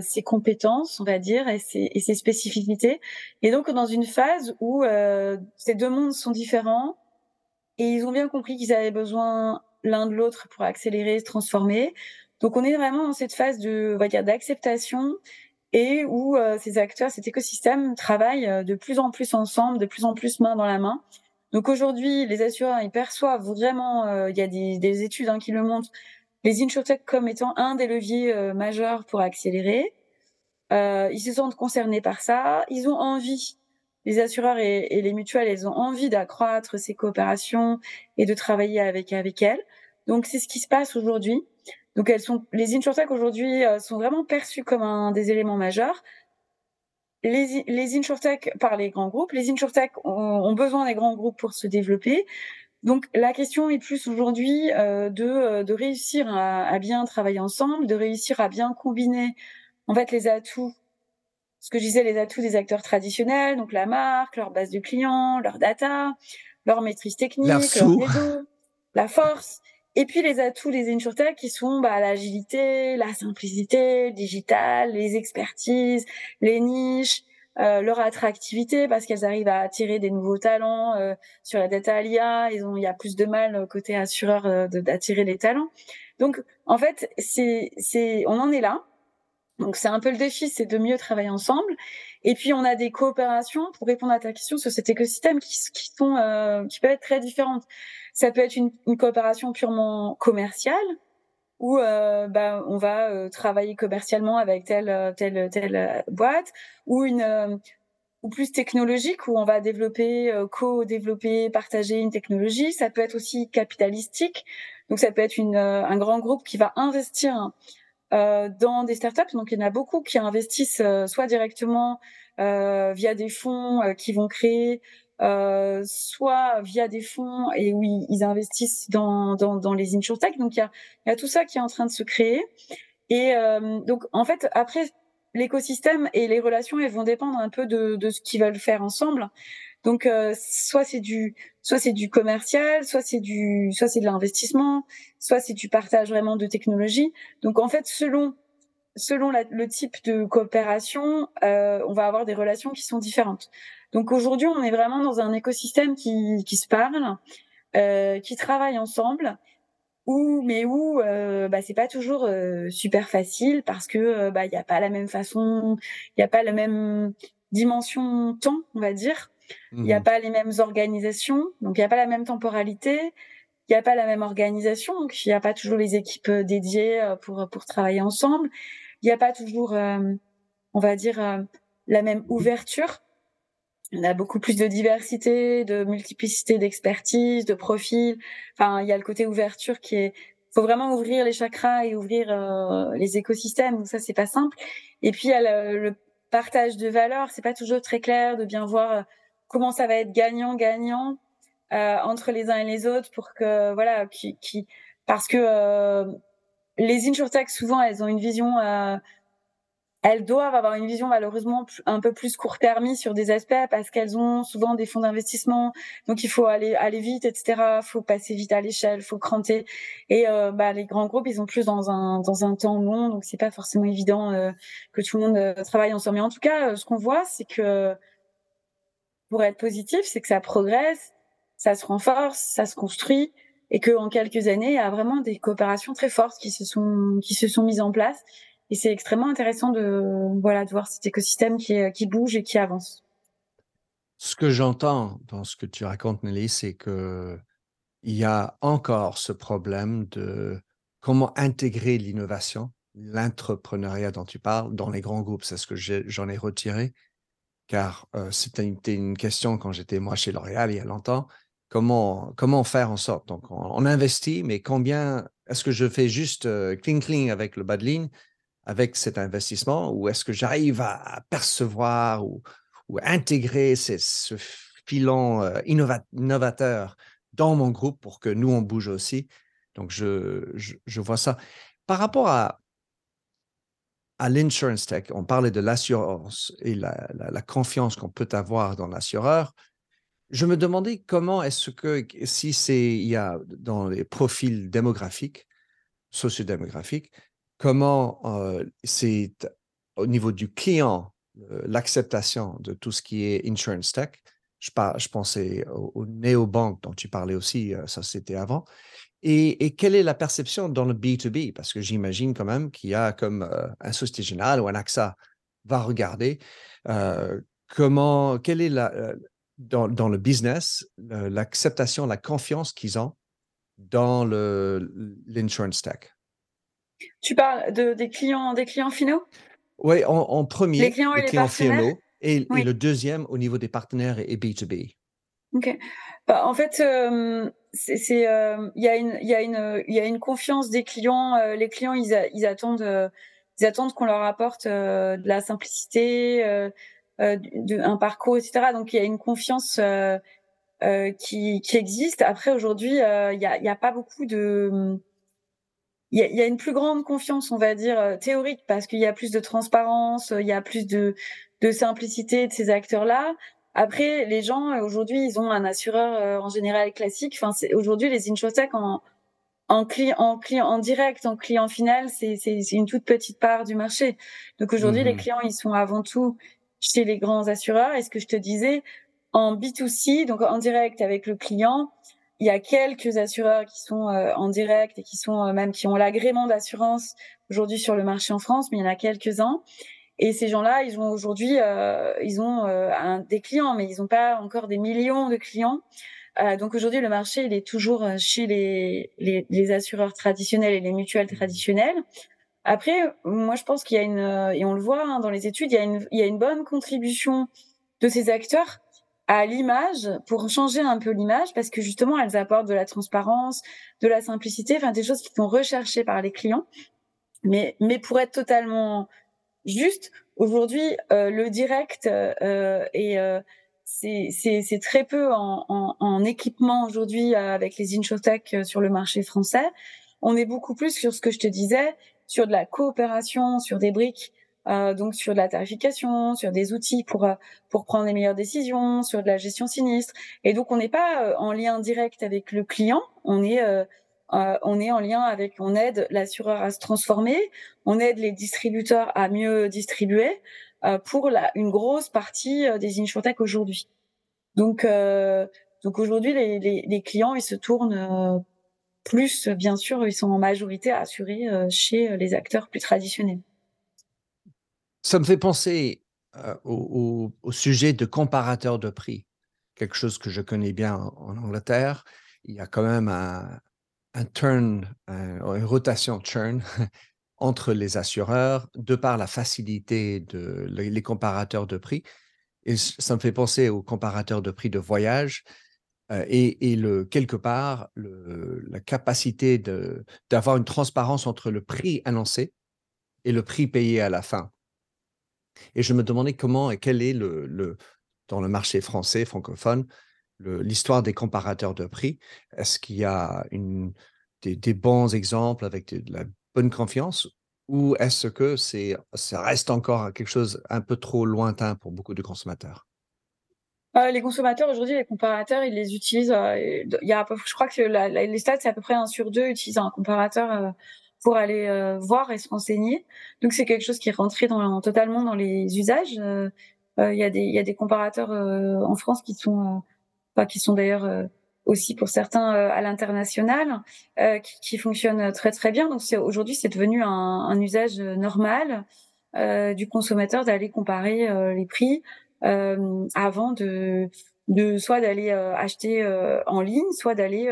ses compétences, on va dire, et ses, et ses spécificités. Et donc, dans une phase où ces deux mondes sont différents, et ils ont bien compris qu'ils avaient besoin l'un de l'autre pour accélérer, se transformer. Donc, on est vraiment dans cette phase de, on va dire, d'acceptation et où euh, ces acteurs, cet écosystème travaillent euh, de plus en plus ensemble, de plus en plus main dans la main. Donc aujourd'hui, les assureurs, ils perçoivent vraiment, euh, il y a des, des études hein, qui le montrent, les insurtech comme étant un des leviers majeurs pour accélérer. ils se sentent concernés par ça. Ils ont envie, les assureurs et, et les mutuelles, ils ont envie d'accroître ces coopérations et de travailler avec avec elles. Donc c'est ce qui se passe aujourd'hui. Donc elles sont, les insurtech aujourd'hui euh, sont vraiment perçues comme un des éléments majeurs. Les, les insurtech par les grands groupes, les insurtech ont, ont besoin des grands groupes pour se développer. Donc la question est plus aujourd'hui euh, de, euh, de réussir à, à, bien travailler ensemble, de réussir à bien combiner en fait les atouts, ce que je disais, les atouts des acteurs traditionnels, donc la marque, leur base de clients, leur data, leur maîtrise technique, leur réseau, la force, et puis les atouts des insurtech qui sont bah, l'agilité, la simplicité, le digital, les expertises, les niches, euh, leur attractivité parce qu'elles arrivent à attirer des nouveaux talents euh, sur la data alia. Ils ont, il y a plus de mal côté assureur d'attirer les talents. Donc, en fait, c'est, c'est, on en est là. Donc, c'est un peu le défi, c'est de mieux travailler ensemble. Et puis, on a des coopérations pour répondre à ta question sur cet écosystème qui, qui sont, qui peuvent être très différentes. Ça peut être une, une coopération purement commerciale où euh, bah, on va euh, travailler commercialement avec telle euh, telle telle boîte ou une ou plus technologique où on va développer co-développer partager une technologie. Ça peut être aussi capitalistique. Donc ça peut être une, un grand groupe qui va investir dans des startups. Donc il y en a beaucoup qui investissent soit directement via des fonds qui vont créer euh, soit via des fonds et où ils, investissent dans, dans, dans les insurtech. Donc il y a, y a tout ça qui est en train de se créer. Et euh, donc en fait après l'écosystème et les relations elles vont dépendre un peu de, de ce qu'ils veulent faire ensemble. Donc euh, soit c'est du soit c'est du commercial, soit c'est du soit c'est de l'investissement, soit c'est du partage vraiment de technologie. Donc en fait selon selon le type de coopération, euh, on va avoir des relations qui sont différentes. Donc aujourd'hui, on est vraiment dans un écosystème qui, qui se parle, euh, qui travaille ensemble, où mais où euh, bah, c'est pas toujours euh, super facile parce que euh, bah il y a pas la même façon, il y a pas la même dimension temps, on va dire. Il n'y a mmh. pas les mêmes organisations, donc il n'y a pas la même temporalité, il n'y a pas la même organisation, donc il n'y a pas toujours les équipes euh, dédiées euh, pour pour travailler ensemble. Il n'y a pas toujours, on va dire, la même ouverture on a beaucoup plus de diversité, de multiplicité d'expertise, de profils. Enfin, il y a le côté ouverture qui est. Faut vraiment ouvrir les chakras et ouvrir euh, les écosystèmes. Donc ça, c'est pas simple. Et puis il y a le, partage de valeurs. C'est pas toujours très clair de bien voir euh, comment ça va être gagnant-gagnant euh, entre les uns et les autres pour que voilà, qui, qui parce que euh, les insurtechs souvent elles ont une vision euh, elles doivent avoir une vision malheureusement un peu plus court-termiste sur des aspects parce qu'elles ont souvent des fonds d'investissement, donc il faut aller aller vite, etc. Faut passer vite à l'échelle, faut cranter. Et euh, bah, les grands groupes, ils ont plus dans un dans un temps long, donc c'est pas forcément évident euh, que tout le monde euh, travaille ensemble. Mais en tout cas, ce qu'on voit, c'est que pour être positif, c'est que ça progresse, ça se renforce, ça se construit, et que en quelques années, il y a vraiment des coopérations très fortes qui se sont qui se sont mises en place et c'est extrêmement intéressant de, voilà, de voir cet écosystème qui, qui bouge et qui avance. Ce que j'entends dans ce que tu racontes, Nelly, c'est que il y a encore ce problème de comment intégrer l'innovation, l'entrepreneuriat dont tu parles dans les grands groupes. C'est ce que j'en ai, retiré, car euh, c'était une, question quand j'étais moi chez L'Oréal il y a longtemps. Comment, comment faire en sorte Donc, on, investit, mais combien est-ce que je fais juste euh, cling cling avec le bas de ligne avec cet investissement ou est-ce que j'arrive à, percevoir ou, intégrer ce filon euh, innovateur dans mon groupe pour que nous, on bouge aussi? Donc, je, je, vois ça. Par rapport à, à l'insurance tech, on parlait de l'assurance et la, la, confiance qu'on peut avoir dans l'assureur. Je me demandais comment est-ce que, si c'est, il y a dans les profils démographiques, sociodémographiques, comment c'est au niveau du client, l'acceptation de tout ce qui est insurance tech. Je, je pensais aux, néobanques dont tu parlais aussi, ça c'était avant. Et, quelle est la perception dans le B2B Parce que j'imagine quand même qu'il y a comme un Société Générale ou un AXA va regarder comment, quelle est dans, dans le business, l'acceptation, la confiance qu'ils ont dans l'insurance tech. Tu parles de, des, clients, des clients finaux? Oui, en, premier, les clients, et les clients finaux. Et, le deuxième au niveau des partenaires et, B2B. Ok. Bah, en fait, euh, c'est euh, il y a une il y il y a une confiance des clients. Euh, les clients ils, ils attendent ils attendent qu'on leur apporte de la simplicité, de, un parcours, etc. Donc il y a une confiance qui qui existe. Après aujourd'hui, il y a il y a pas beaucoup de il y a, y a, une plus grande confiance, on va dire, euh, théorique, parce qu'il y a plus de transparence, euh, il y a plus de, de simplicité de ces acteurs-là. Après, les gens, euh, aujourd'hui, ils ont un assureur en général classique. Enfin, aujourd'hui, les insurtech en, en, client, en, client, en direct, en client final, c'est une toute petite part du marché. Donc aujourd'hui, les mmh clients, ils sont avant tout chez les grands assureurs. Et ce que je te disais, en B2C, donc en direct avec le client, il y a quelques assureurs qui sont euh, en direct et qui sont euh, même qui ont l'agrément d'assurance aujourd'hui sur le marché en France, mais il y en a quelques-uns. Et ces gens-là, ils ont aujourd'hui, euh, ils ont un, des clients, mais ils n'ont pas encore des millions de clients. donc aujourd'hui, le marché, il est toujours chez les, les, les, assureurs traditionnels et les mutuelles traditionnelles. Après, moi, je pense qu'il y a une, et on le voit hein, dans les études, il y, a une, il y a une bonne contribution de ces acteurs à l'image pour changer un peu l'image parce que justement elles apportent de la transparence, de la simplicité, enfin des choses qui sont recherchées par les clients. Mais mais pour être totalement juste, aujourd'hui euh, le direct euh, et euh, c'est c'est très peu en, en, en équipement aujourd'hui euh, avec les inshotech euh, sur le marché français. On est beaucoup plus sur ce que je te disais, sur de la coopération, sur des briques euh, donc sur de la tarification, sur des outils pour euh, pour prendre les meilleures décisions, sur de la gestion sinistre. Et donc on n'est pas euh, en lien direct avec le client, on est on est en lien avec, on aide l'assureur à se transformer, on aide les distributeurs à mieux distribuer pour la, une grosse partie des insurtech aujourd'hui. Donc, donc aujourd'hui, les, les, les, clients, ils se tournent plus, bien sûr, ils sont en majorité assurés chez les acteurs plus traditionnels. Ça me fait penser euh, au, sujet de comparateur de prix, quelque chose que je connais bien en, Angleterre. Il y a quand même un, turn, une rotation churn entre les assureurs de par la facilité de les, comparateurs de prix. Et ça me fait penser aux comparateurs de prix de voyage euh, et, quelque part la capacité d'avoir une transparence entre le prix annoncé et le prix payé à la fin. Et je me demandais comment et quel est le, dans le marché français francophone l'histoire des comparateurs de prix. Est-ce qu'il y a des, bons exemples avec de, la bonne confiance ou est-ce que c'est ça reste encore quelque chose un peu trop lointain pour beaucoup de consommateurs? Euh, les consommateurs aujourd'hui, les comparateurs, ils les utilisent. Euh, il y a, je crois que les stats, c'est à peu près un sur deux utilisent un comparateur euh, pour aller euh, voir et se renseigner. Donc c'est quelque chose qui est rentré totalement dans les usages. Euh, euh, il y a des comparateurs en France qui sont qui sont d'ailleurs aussi pour certains à l'international qui, fonctionnent très très bien. Donc aujourd'hui c'est devenu un, usage normal du consommateur d'aller comparer les prix avant de soit d'aller acheter en ligne, soit d'aller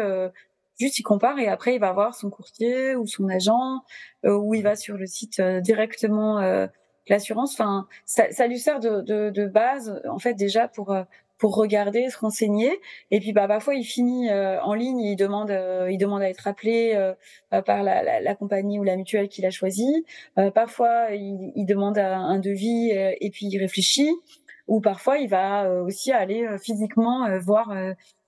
juste il compare et après il va voir son courtier ou son agent euh, ou il va sur le site euh, directement euh, l'assurance. Enfin, ça, ça, lui sert de, de, de, base en fait déjà pour euh, pour regarder, se renseigner. Et puis bah parfois il finit en ligne, il demande il demande à être appelé par la, la, la, compagnie ou la mutuelle qu'il a choisi. parfois il, il, demande un devis et puis il réfléchit. Ou parfois il va aussi aller physiquement voir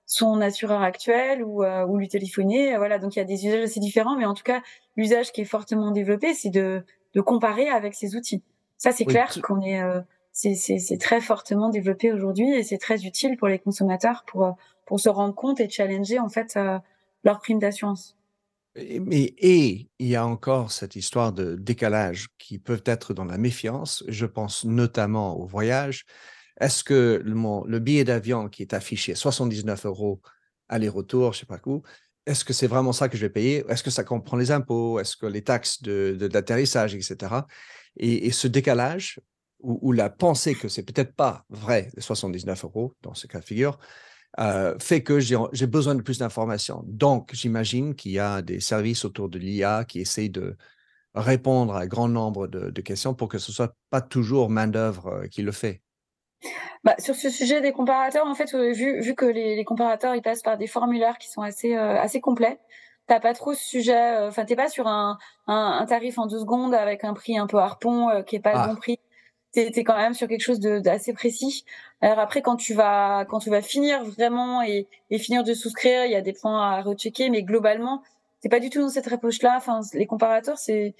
son assureur actuel ou, euh, ou lui téléphoner. Voilà, donc il y a des usages assez différents, mais en tout cas, l'usage qui est fortement développé, c'est de, de comparer avec ces outils. Ça, c'est clair qu'on est, euh, c'est très fortement développé aujourd'hui et c'est très utile pour les consommateurs pour, euh, pour se rendre compte et challenger en fait euh, leur prime d'assurance. Mais et il y a encore cette histoire de décalage qui peut être dans la méfiance. Je pense notamment au voyage. Est-ce que le, le billet d'avion qui est affiché 79 euros aller-retour, je sais pas où, est-ce que c'est vraiment ça que je vais payer? Est-ce que ça comprend les impôts? Est-ce que les taxes d'atterrissage, etc. Et, ce décalage, ou, la pensée que c'est peut-être pas vrai, les 79 euros dans ce cas de figure, euh, fait que j'ai besoin de plus d'informations. Donc, j'imagine qu'il y a des services autour de l'IA qui essayent de répondre à un grand nombre de, de questions pour que ce soit pas toujours main-d'œuvre euh, qui le fait. Bah, sur ce sujet des comparateurs, en fait, euh, vu, vu que les, les, comparateurs ils passent par des formulaires qui sont assez euh, assez complets, t'as pas trop ce sujet. Euh, enfin, t'es pas sur un, un, un, tarif en deux secondes avec un prix un peu harpon qui est pas le ah. bon prix. T'es es quand même sur quelque chose d'assez précis. Alors après, quand tu vas quand tu vas finir vraiment et, et finir de souscrire, il y a des points à rechecker, mais globalement, t'es pas du tout dans cette approche-là. Enfin, les comparateurs, c'est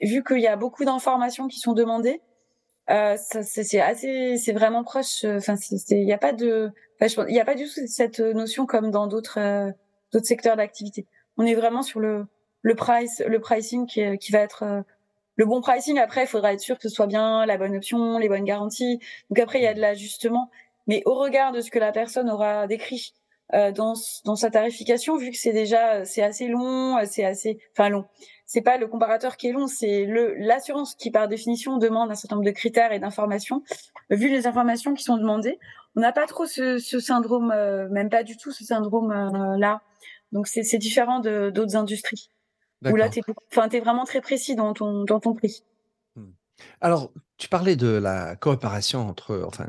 vu qu'il y a beaucoup d'informations qui sont demandées euh, c'est assez, c'est vraiment proche. Euh, enfin, il n'y a pas de, il y a pas du tout cette notion comme dans d'autres euh, d'autres secteurs d'activité. On est vraiment sur le le price, le pricing qui, qui va être le bon pricing, après, il faudra être sûr que ce soit bien la bonne option, les bonnes garanties. Donc après, il y a de l'ajustement. Mais au regard de ce que la personne aura décrit euh, dans, dans sa tarification, vu que c'est déjà c'est assez long, c'est assez, enfin long. C'est pas le comparateur qui est long, c'est le l'assurance qui par définition demande un certain nombre de critères et d'informations. Vu les informations qui sont demandées, on n'a pas trop ce, ce syndrome, euh, même pas du tout ce syndrome euh, là. Donc c'est différent d'autres industries. Où là, tu es, vraiment très précis dans ton, dans ton prix. Hmm. Alors, tu parlais de la coopération entre, enfin,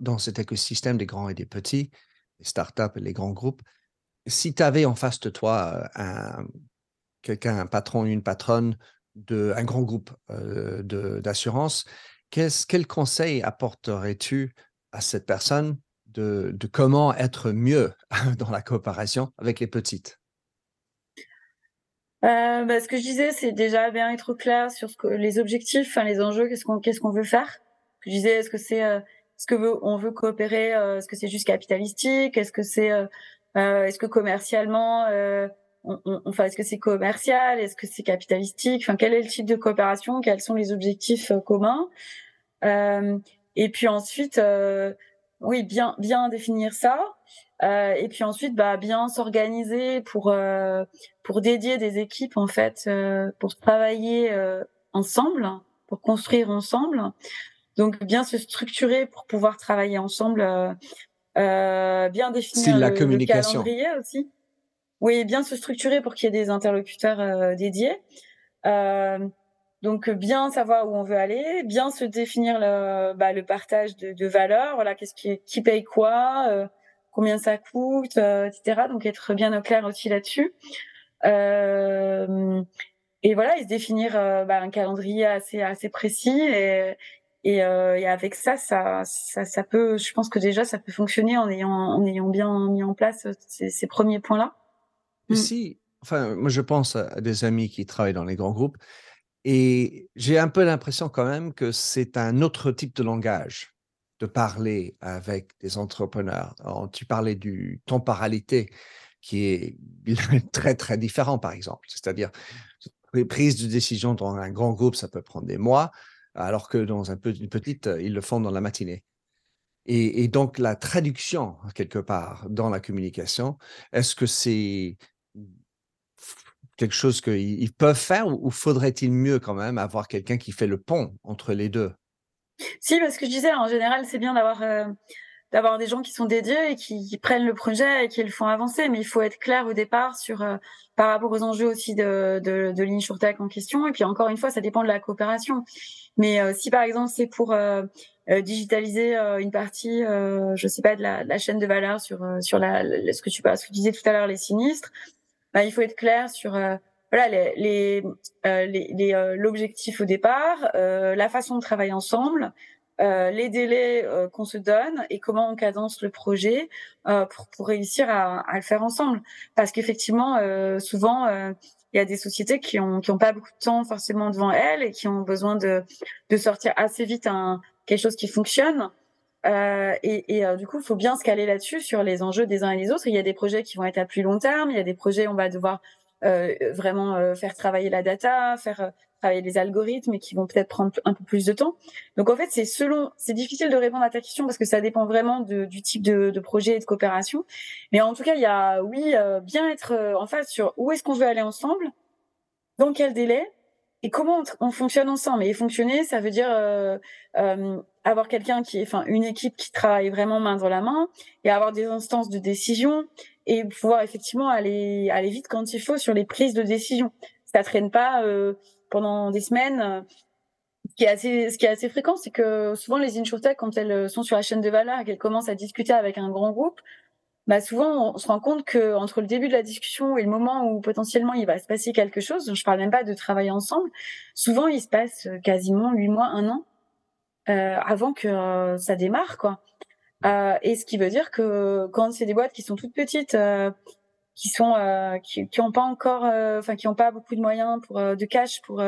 dans cet écosystème des grands et des petits, les startups et les grands groupes. Si tu avais en face de toi euh, un, quelqu'un, un patron, une patronne d'un grand groupe euh, d'assurance, quel conseil apporterais-tu à cette personne de, comment être mieux dans la coopération avec les petites? Euh, bah, ce que je disais, c'est déjà bien être clair sur les objectifs, les enjeux, qu'est-ce qu'on veut faire. Je disais, est-ce que c'est euh, ce que veut, on veut coopérer, est-ce que c'est juste capitalistique, est-ce que c'est est-ce que commercialement, on, on, enfin est-ce que c'est commercial, est-ce que c'est capitalistique, enfin quel est le type de coopération, quels sont les objectifs communs. et puis ensuite, oui, bien bien définir ça. Euh, et puis ensuite, bah, bien s'organiser pour euh, pour dédier des équipes en fait, euh, pour travailler ensemble, pour construire ensemble. Donc bien se structurer pour pouvoir travailler ensemble, bien définir la communication. le, calendrier aussi. Oui, bien se structurer pour qu'il y ait des interlocuteurs dédiés. Donc bien savoir où on veut aller, bien se définir le, bah, le partage de, de valeurs. Voilà, qu'est-ce qui, qui paye quoi, combien ça coûte, euh, etc. Donc être bien au clair aussi là-dessus. Euh, et voilà, et se définir euh, bah, un calendrier assez assez précis et et, et avec ça, ça, ça, ça peut, je pense que déjà, ça peut fonctionner en ayant, en ayant bien mis en place ces, ces premiers points-là. Mm. Si, enfin, moi, je pense à des amis qui travaillent dans les grands groupes et j'ai un peu l'impression quand même que c'est un autre type de langage de parler avec des entrepreneurs. tu parlais du temporalité qui est très, très différent, par exemple. C'est-à-dire, les prises de décision dans un grand groupe, ça peut prendre des mois, alors que dans un, une petite, ils le font dans la matinée. Et, donc, la traduction, quelque part, dans la communication, est-ce que c'est quelque chose qu'ils peuvent faire ou faudrait-il mieux quand même avoir quelqu'un qui fait le pont entre les deux? Si, parce que je disais, en général, c'est bien d'avoir euh, d'avoir des gens qui sont dédiés et qui, prennent le projet et qui le font avancer. Mais il faut être clair au départ sur euh, par rapport aux enjeux aussi de de, de l'InsurTech en question. Et puis encore une fois, ça dépend de la coopération. Mais euh, si par exemple c'est pour digitaliser une partie, je sais pas, de la, chaîne de valeur sur sur la, ce que tu disais tout à l'heure, les sinistres, bah, il faut être clair sur voilà les les euh, les, euh, l'objectif au départ, euh, la façon de travailler ensemble, les délais qu'on se donne et comment on cadence le projet pour, pour réussir à, à, le faire ensemble. Parce qu'effectivement, souvent, il y a des sociétés qui ont qui ont pas beaucoup de temps forcément devant elles et qui ont besoin de de sortir assez vite un quelque chose qui fonctionne. Euh, et, et du coup, il faut bien se caler là-dessus sur les enjeux des uns et des autres. Il y a des projets qui vont être à plus long terme, il y a des projets où on va devoir euh, vraiment euh, faire travailler la data, faire euh, travailler les algorithmes et qui vont peut-être prendre un peu plus de temps. Donc en fait, c'est selon, c'est difficile de répondre à ta question parce que ça dépend vraiment du type de, de, projet et de coopération. Mais en tout cas, il y a, oui, bien être en face sur où est-ce qu'on veut aller ensemble, dans quel délai et comment on, fonctionne ensemble. Et fonctionner, ça veut dire euh, euh, avoir quelqu'un qui, enfin, une équipe qui travaille vraiment main dans la main et avoir des instances de décision et pouvoir effectivement aller aller vite quand il faut sur les prises de décision. Ça traîne pas euh, pendant des semaines. Ce qui est assez, ce qui est assez fréquent, c'est que souvent les insurtech, quand elles sont sur la chaîne de valeur et qu'elles commencent à discuter avec un grand groupe, bah souvent on se rend compte que entre le début de la discussion et le moment où potentiellement il va se passer quelque chose, je parle même pas de travailler ensemble, souvent il se passe quasiment huit mois, un an euh, avant que euh, ça démarre quoi. Euh, et ce qui veut dire que quand c'est des boîtes qui sont toutes petites, euh, qui sont euh, qui, qui ont pas encore, enfin qui ont pas beaucoup de moyens pour de cash pour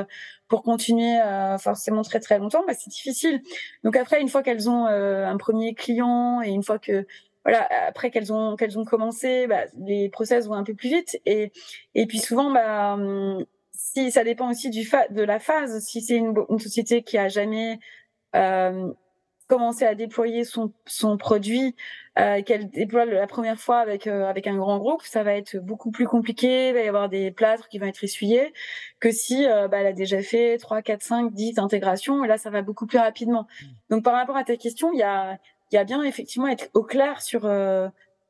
pour continuer forcément très très longtemps, bah, c'est difficile. Donc après, une fois qu'elles ont un premier client et une fois que voilà, après qu'elles ont qu'elles ont commencé, bah, les process vont un peu plus vite et et puis souvent bah hum, si ça dépend aussi du fa de la phase. Si c'est une, une, société qui a jamais euh, commencé à déployer son, son produit, euh, qu'elle déploie la première fois avec euh, avec un grand groupe, ça va être beaucoup plus compliqué. Il va y avoir des plâtres qui vont être essuyés que si euh, bah, elle a déjà fait 3, 4, 5, 10 intégrations. Et là, ça va beaucoup plus rapidement. Mmh. Donc, par rapport à ta question, il y a il y a bien effectivement être au clair sur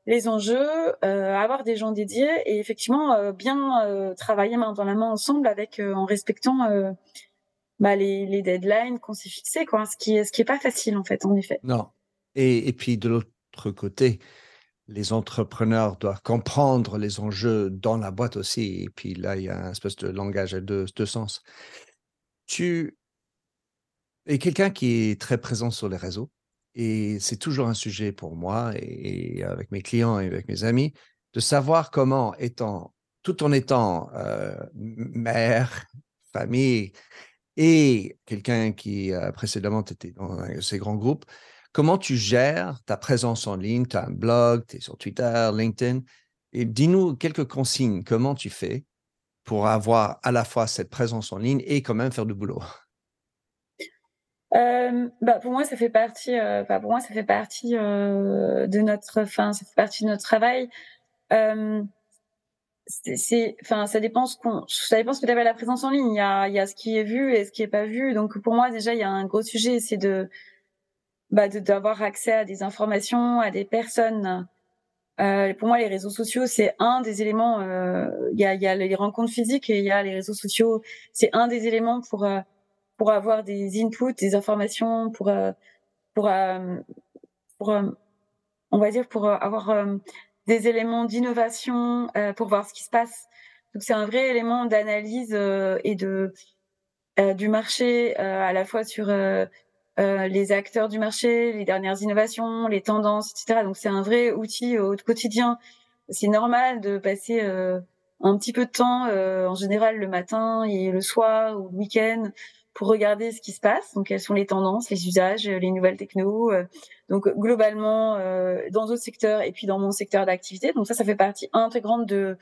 les enjeux, avoir des gens dédiés et effectivement bien travailler main dans la main ensemble avec en respectant bah, les, les, deadlines qu'on s'est fixés, quoi. Ce qui est ce qui pas facile en fait, en effet. Non. Et, et puis de l'autre côté, les entrepreneurs doivent comprendre les enjeux dans la boîte aussi. Et puis là, il y a un espèce de langage à deux, deux sens. Tu es quelqu'un qui est très présent sur les réseaux. Et c'est toujours un sujet pour moi et, avec mes clients et avec mes amis de savoir comment, étant, tout en étant euh, mère, famille et quelqu'un qui a précédemment été dans ces grands groupes, comment tu gères ta présence en ligne, tu as un blog, tu es sur Twitter, LinkedIn, dis-nous quelques consignes, comment tu fais pour avoir à la fois cette présence en ligne et quand même faire du boulot? Euh, bah pour moi ça fait partie euh, pour moi ça fait partie euh, de notre enfin ça fait partie de notre travail. Euh, c'est enfin ça dépend ce qu'on ça dépend ce que tu la présence en ligne. Il y a il y a ce qui est vu et ce qui est pas vu. Donc pour moi déjà il y a un gros sujet c'est de bah d'avoir accès à des informations à des personnes. Euh, pour moi les réseaux sociaux c'est un des éléments euh, il y a il y a les rencontres physiques et il y a les réseaux sociaux. C'est un des éléments pour pour avoir des inputs, des informations, pour euh, pour euh, pour euh, on va dire pour avoir des éléments d'innovation, pour voir ce qui se passe. Donc c'est un vrai élément d'analyse et de du marché à la fois sur les acteurs du marché, les dernières innovations, les tendances, etc. Donc c'est un vrai outil au quotidien. C'est normal de passer un petit peu de temps, en général le matin et le soir ou le week-end, pour regarder ce qui se passe. Donc, quelles sont les tendances, les usages, les nouvelles technos. Euh, donc, globalement, euh, dans d'autres secteurs et puis dans mon secteur d'activité. Donc, ça, ça fait partie intégrante de,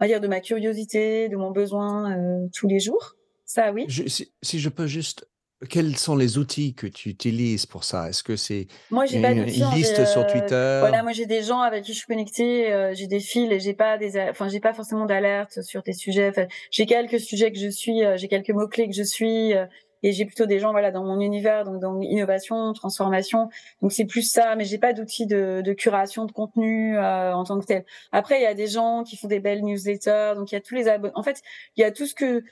on va dire, de ma curiosité, de mon besoin euh, tous les jours. Ça, oui. si, si, je peux juste quels sont les outils que tu utilises pour ça? Est-ce que c'est moi j'ai une, une liste sur Twitter? Voilà, moi j'ai des gens avec qui je suis connectée, euh, j'ai des fils et j'ai pas des, enfin j'ai pas forcément d'alerte sur des sujets. Enfin, j'ai quelques sujets que je suis, euh, j'ai quelques mots clés que je suis. Euh, et j'ai plutôt des gens voilà dans mon univers donc dans innovation transformation donc c'est plus ça mais j'ai pas d'outils de, de, curation de contenu en tant que tel après il y a des gens qui font des belles newsletters donc il y a tous les abonnés en fait il y a tout ce que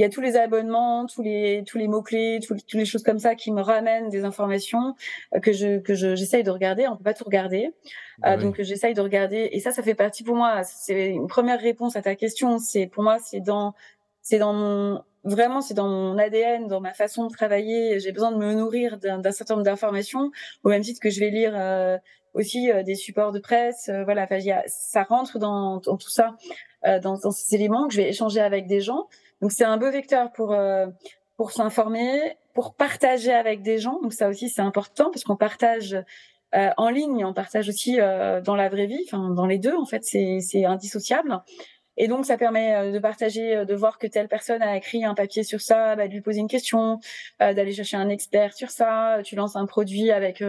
il y a tous les abonnements, tous les tous les mots clés, tous, toutes les choses comme ça qui me ramènent des informations euh, que je que je j'essaye de regarder. On peut pas tout regarder, bah euh, donc j'essaye de regarder. Et ça, ça fait partie pour moi. C'est une première réponse à ta question. C'est pour moi, c'est dans c'est dans mon vraiment c'est dans mon ADN, dans ma façon de travailler. J'ai besoin de me nourrir d'un certain nombre d'informations, au même titre que je vais lire euh, aussi des supports de presse. voilà, enfin, a, ça rentre dans, dans tout ça, dans, dans ces éléments que je vais échanger avec des gens. Donc c'est un beau vecteur pour euh, pour s'informer, pour partager avec des gens. Donc ça aussi c'est important parce qu'on partage euh, en ligne, on partage aussi euh, dans la vraie vie, enfin dans les deux en fait, c'est indissociable. Et donc ça permet de partager, de voir que telle personne a écrit un papier sur ça, bah, de lui poser une question, d'aller chercher un expert sur ça. Tu lances un produit avec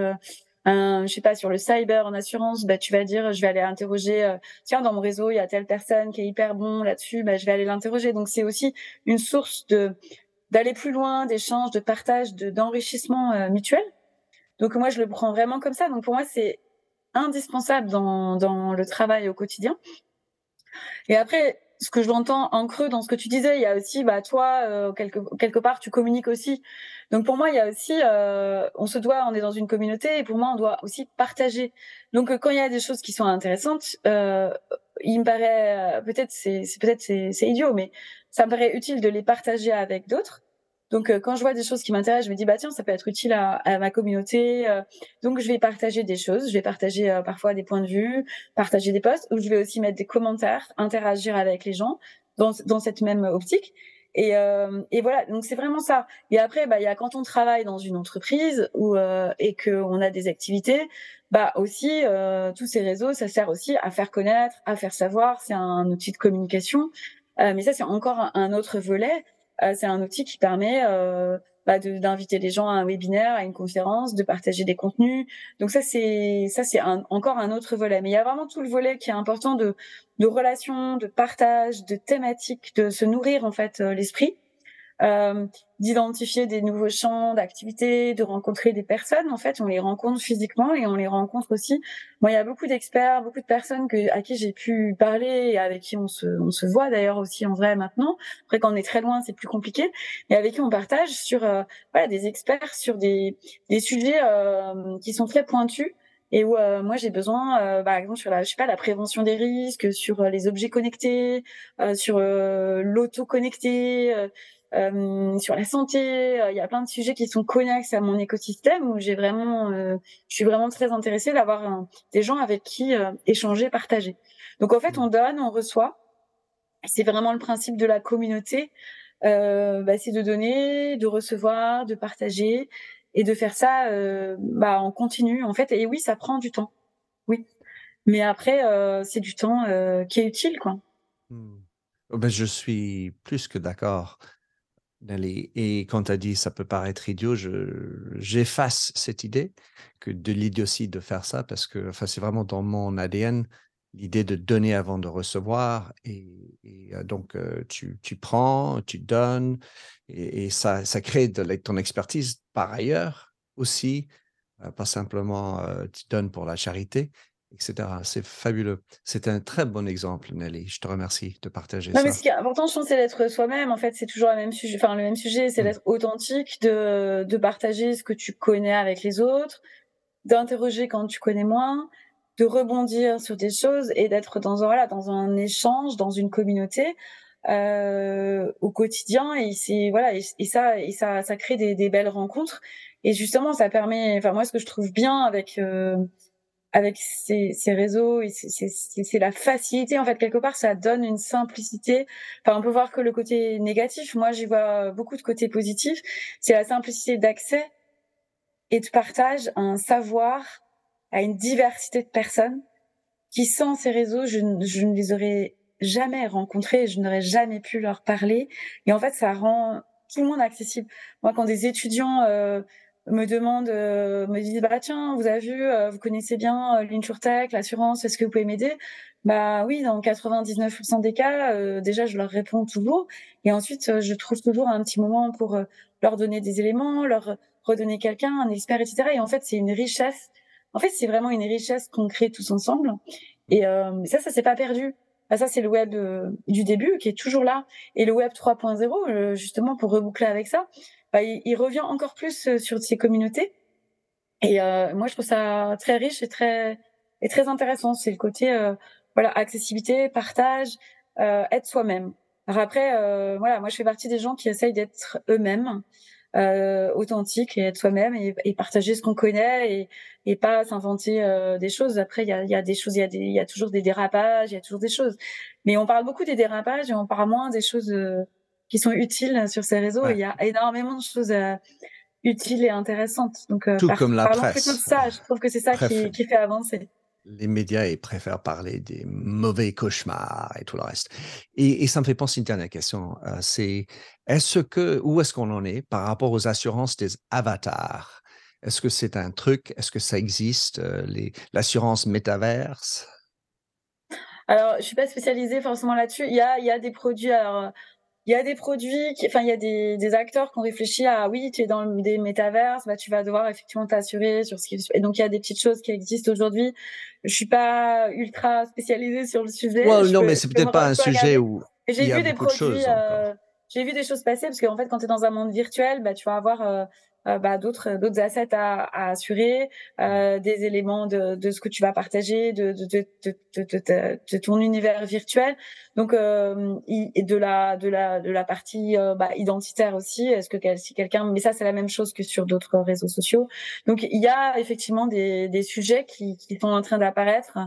un, je sais pas, sur le cyber en assurance, bah, tu vas dire, je vais aller interroger, euh, tiens, dans mon réseau, il y a telle personne qui est hyper bon là-dessus, bah, je vais aller l'interroger. Donc, c'est aussi une source de, d'aller plus loin, d'échange, de partage, de, d'enrichissement euh, mutuel. Donc, moi, je le prends vraiment comme ça. Donc, pour moi, c'est indispensable dans, dans le travail au quotidien. Et après, ce que je l'entends en creux dans ce que tu disais, il y a aussi, bah, toi, euh, quelque, quelque part, tu communiques aussi. Donc pour moi, il y a aussi, euh, on se doit, on est dans une communauté, et pour moi, on doit aussi partager. Donc euh, quand il y a des choses qui sont intéressantes, euh, il me paraît, peut-être c'est, peut-être c'est idiot, mais ça me paraît utile de les partager avec d'autres. Donc quand je vois des choses qui m'intéressent, je me dis bah tiens ça peut être utile à, à ma communauté. donc je vais partager des choses, je vais partager parfois des points de vue, partager des posts, ou je vais aussi mettre des commentaires, interagir avec les gens dans, dans cette même optique. Et, et voilà, donc c'est vraiment ça. Et après, bah il y a quand on travaille dans une entreprise ou euh, et qu'on a des activités, bah aussi tous ces réseaux, ça sert aussi à faire connaître, à faire savoir. C'est un outil de communication. mais ça, c'est encore un, autre volet. C'est un outil qui permet bah, d'inviter les gens à un webinaire, à une conférence, de partager des contenus. Donc ça c'est ça c'est encore un autre volet. Mais il y a vraiment tout le volet qui est important de de relations, de partage, de thématiques, de se nourrir en fait l'esprit euh, d'identifier des nouveaux champs d'activité, de rencontrer des personnes. En fait, on les rencontre physiquement et on les rencontre aussi. Moi, il y a beaucoup d'experts, beaucoup de personnes que, à qui j'ai pu parler et avec qui on se, on se voit d'ailleurs aussi en vrai maintenant. Après, quand on est très loin, c'est plus compliqué. Et avec qui on partage sur euh, voilà, des experts sur des, des sujets euh, qui sont très pointus et où euh, moi j'ai besoin euh, par exemple sur la je sais pas la prévention des risques sur les objets connectés sur l'auto connecté euh, sur la santé. Euh, il y a plein de sujets qui sont connexes à mon écosystème où j'ai vraiment, euh, je suis vraiment très intéressée d'avoir des gens avec qui échanger, partager. Donc en fait, on donne, on reçoit. C'est vraiment le principe de la communauté. Bah, c'est de donner, de recevoir, de partager et de faire ça bah, en continu en fait. Et oui, ça prend du temps. Oui, mais après, c'est du temps qui est utile, quoi. Hmm. Oh, ben, je suis plus que d'accord. Et quand tu as dit ça peut paraître idiot, j'efface cette idée que de l'idiotie de faire ça parce que enfin, c'est vraiment dans mon ADN l'idée de donner avant de recevoir. Et, euh, donc, euh, tu, prends, tu donnes et, ça, ça crée ton expertise par ailleurs aussi, euh, pas simplement tu donnes pour la charité etc. C'est fabuleux. C'est un très bon exemple, Nelly. Je te remercie de partager non, ça. Mais ce qui est important, je pense, c'est d'être soi-même. En fait, c'est toujours le même sujet. Enfin, le même sujet, c'est mmh. d'être authentique, de, de partager ce que tu connais avec les autres, d'interroger quand tu connais moins, de rebondir sur des choses et d'être dans un voilà, dans un échange, dans une communauté. Euh, au quotidien et c'est voilà et, ça et ça ça crée des, des, belles rencontres et justement ça permet enfin moi ce que je trouve bien avec euh, avec ces, ces réseaux, c'est la facilité en fait quelque part, ça donne une simplicité. Enfin, on peut voir que le côté négatif, moi j'y vois beaucoup de côtés positifs. C'est la simplicité d'accès et de partage un savoir, à une diversité de personnes qui sans ces réseaux, je, je ne les aurais jamais rencontrés, je n'aurais jamais pu leur parler. Et en fait, ça rend tout le monde accessible. Moi, quand des étudiants euh, me demande, euh, me dit bah tiens, vous avez vu, euh, vous connaissez bien euh, l'insurtech, l'assurance, est-ce que vous pouvez m'aider? Bah oui, dans 99% des cas, euh, déjà je leur réponds toujours, et ensuite je trouve toujours un petit moment pour leur donner des éléments, leur redonner quelqu'un, un expert, etc. Et en fait, c'est une richesse. En fait, c'est vraiment une richesse qu'on crée tous ensemble. Et ça, ça s'est pas perdu. Bah, ça, c'est le web du début qui est toujours là. Et le web 3.0, justement, pour reboucler avec ça, bah, il, revient encore plus euh, sur ces communautés. Et euh, moi, je trouve ça très riche et très et très intéressant. C'est le côté euh, voilà accessibilité, partage, être soi-même. Alors après, euh, voilà, moi, je fais partie des gens qui essayent d'être eux-mêmes, euh, authentiques et être soi-même et, et, partager ce qu'on connaît et, et pas s'inventer euh, des choses. Après, il y a, y a des choses, il y il y a toujours des dérapages, il y a toujours des choses. Mais on parle beaucoup des dérapages et on parle moins des choses qui sont utiles sur ces réseaux. il y a énormément de choses euh, utiles et intéressantes. Donc, euh, Tout comme la presse. de ça. Je trouve que c'est ça qui, qui, fait avancer. Les médias, ils préfèrent parler des mauvais cauchemars et tout le reste. Et, et ça me fait penser une dernière question. Euh, c'est est-ce que, où est-ce qu'on en est par rapport aux assurances des avatars? Est-ce que c'est un truc? Est-ce que ça existe? L'assurance métaverse? Alors, je suis pas spécialisée forcément là-dessus. Il y a, il y a des produits. Alors, il y a des produits, qui, enfin il y a des, des acteurs qui ont réfléchi à oui, tu es dans des métaverses, bah tu vas devoir effectivement t'assurer sur ce qui et donc il y a des petites choses qui existent aujourd'hui. Je suis pas ultra spécialisée sur le sujet. non, mais c'est peut-être pas un sujet où j'ai vu des produits. Euh, j'ai vu des choses passer parce qu'en fait, quand tu es dans un monde virtuel, bah tu vas avoir euh, euh, bah, d'autres d'autres assets à, à assurer, euh, des éléments de, de ce que tu vas partager, de de, de, de, de ton univers virtuel. Donc euh, et de la de la de la partie euh, bah, identitaire aussi. Est-ce que si quelqu'un, mais ça c'est la même chose que sur d'autres réseaux sociaux. Donc il y a effectivement des des sujets qui qui sont en train d'apparaître,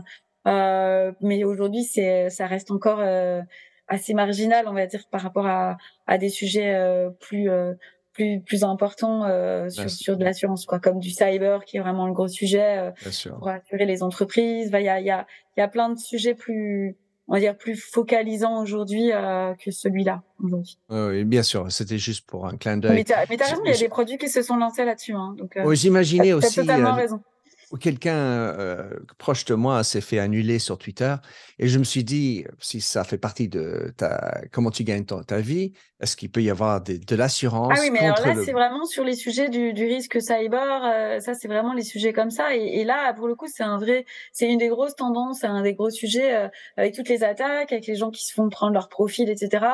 euh, mais aujourd'hui c'est ça reste encore euh, assez marginal, on va dire, par rapport à, à des sujets plus plus plus important euh, sur, sur de l'assurance quoi comme du cyber qui est vraiment le gros sujet euh, pour assurer les entreprises il y a il y a il y a plein de sujets plus on va dire, plus focalisant aujourd'hui que celui-là. Oui, bien sûr, c'était juste pour un clin d'œil. Mais tu as, raison, il y a des produits qui se sont lancés là-dessus. Hein, oui, j'imaginais aussi. Tu as totalement raison quelqu'un euh, proche de moi s'est fait annuler sur Twitter et je me suis dit, si ça fait partie de ta, comment tu gagnes ta vie, est-ce qu'il peut y avoir de l'assurance Ah oui, mais alors là, c'est vraiment sur les sujets du, risque cyber. Euh, ça, c'est vraiment les sujets comme ça. Et, là, pour le coup, c'est un vrai, c'est une des grosses tendances, un des gros sujets euh, avec toutes les attaques, avec les gens qui se font prendre leur profil, etc.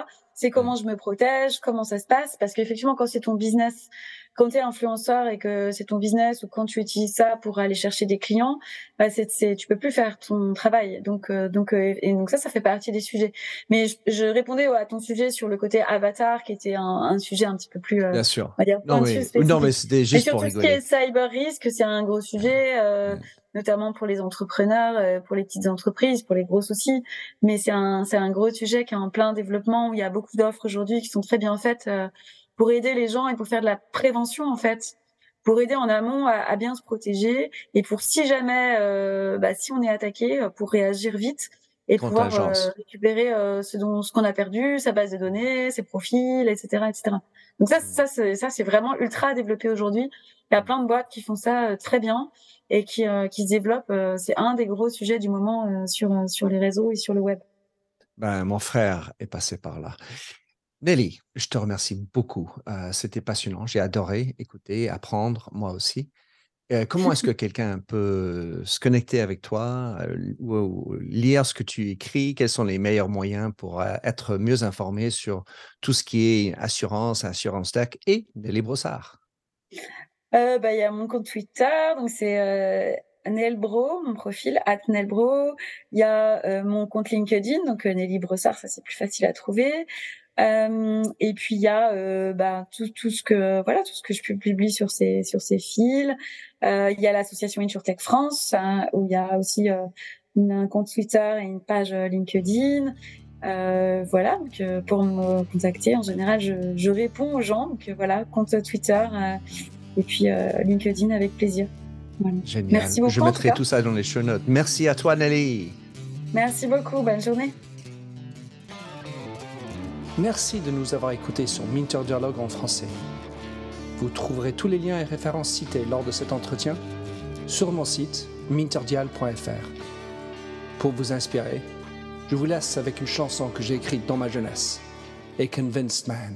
C'est comment je me protège, comment ça se passe, parce qu'effectivement, quand c'est ton business quand tu es influenceur et que c'est ton business ou quand tu utilises ça pour aller chercher des clients, bah c'est, c'est tu peux plus faire ton travail. Donc euh, donc euh, et donc ça ça fait partie des sujets. Mais je, répondais à ton sujet sur le côté avatar qui était un, un sujet un petit peu plus euh, Bien sûr. On va dire, non, mais, non mais c'était juste et pour rigoler. tout ce qui est cyber risk, c'est un gros sujet notamment pour les entrepreneurs, pour les petites entreprises, pour les grosses aussi. Mais c'est un, c'est un gros sujet qui est en plein développement où il y a beaucoup d'offres aujourd'hui qui sont très bien faites pour aider les gens et pour faire de la prévention en fait, pour aider en amont à, bien se protéger et pour si jamais, euh, bah, si on est attaqué, euh, pour réagir vite et pouvoir euh, récupérer ce dont ce qu'on a perdu, sa base de données, ses profils, etc., etc. Donc ça, ça, c'est, ça, c'est vraiment ultra développé aujourd'hui. Il y a plein de boîtes qui font ça très bien et qui, qui se développent. c'est un des gros sujets du moment sur, sur les réseaux et sur le web. Ben, mon frère est passé par là. Nelly, je te remercie beaucoup. Euh, c'était passionnant. J'ai adoré écouter, apprendre, moi aussi. Euh, comment est-ce que quelqu'un peut se connecter avec toi euh, ou, lire ce que tu écris? Quels sont les meilleurs moyens pour être mieux informé sur tout ce qui est assurance, assurance tech et Nelly Brossard bah, Il y a mon compte Twitter, donc c'est Nelbro, mon profil, at Nelbro. Il y a mon compte LinkedIn, donc Nelly Brossard, ça c'est plus facile à trouver. Euh, et puis il y a euh, bah, tout, tout ce que voilà tout ce que je publie sur ces sur ces fils. Euh, il y a l'association InsurTech France hein, où il y a aussi euh, un compte Twitter et une page LinkedIn. Euh, voilà, donc pour me contacter, en général, je, je réponds aux gens. Donc voilà, compte Twitter et puis LinkedIn avec plaisir. Génial. Merci beaucoup. Je mettrai tout ça dans les show notes. Merci à toi, Nelly. Merci beaucoup. Bonne journée. Merci de nous avoir écoutés sur Minter Dialogue en français. Vous trouverez tous les liens et références cités lors de cet entretien sur mon site minterdial.fr. Pour vous inspirer, je vous laisse avec une chanson que j'ai écrite dans ma jeunesse, A Convinced Man.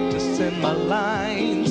lines.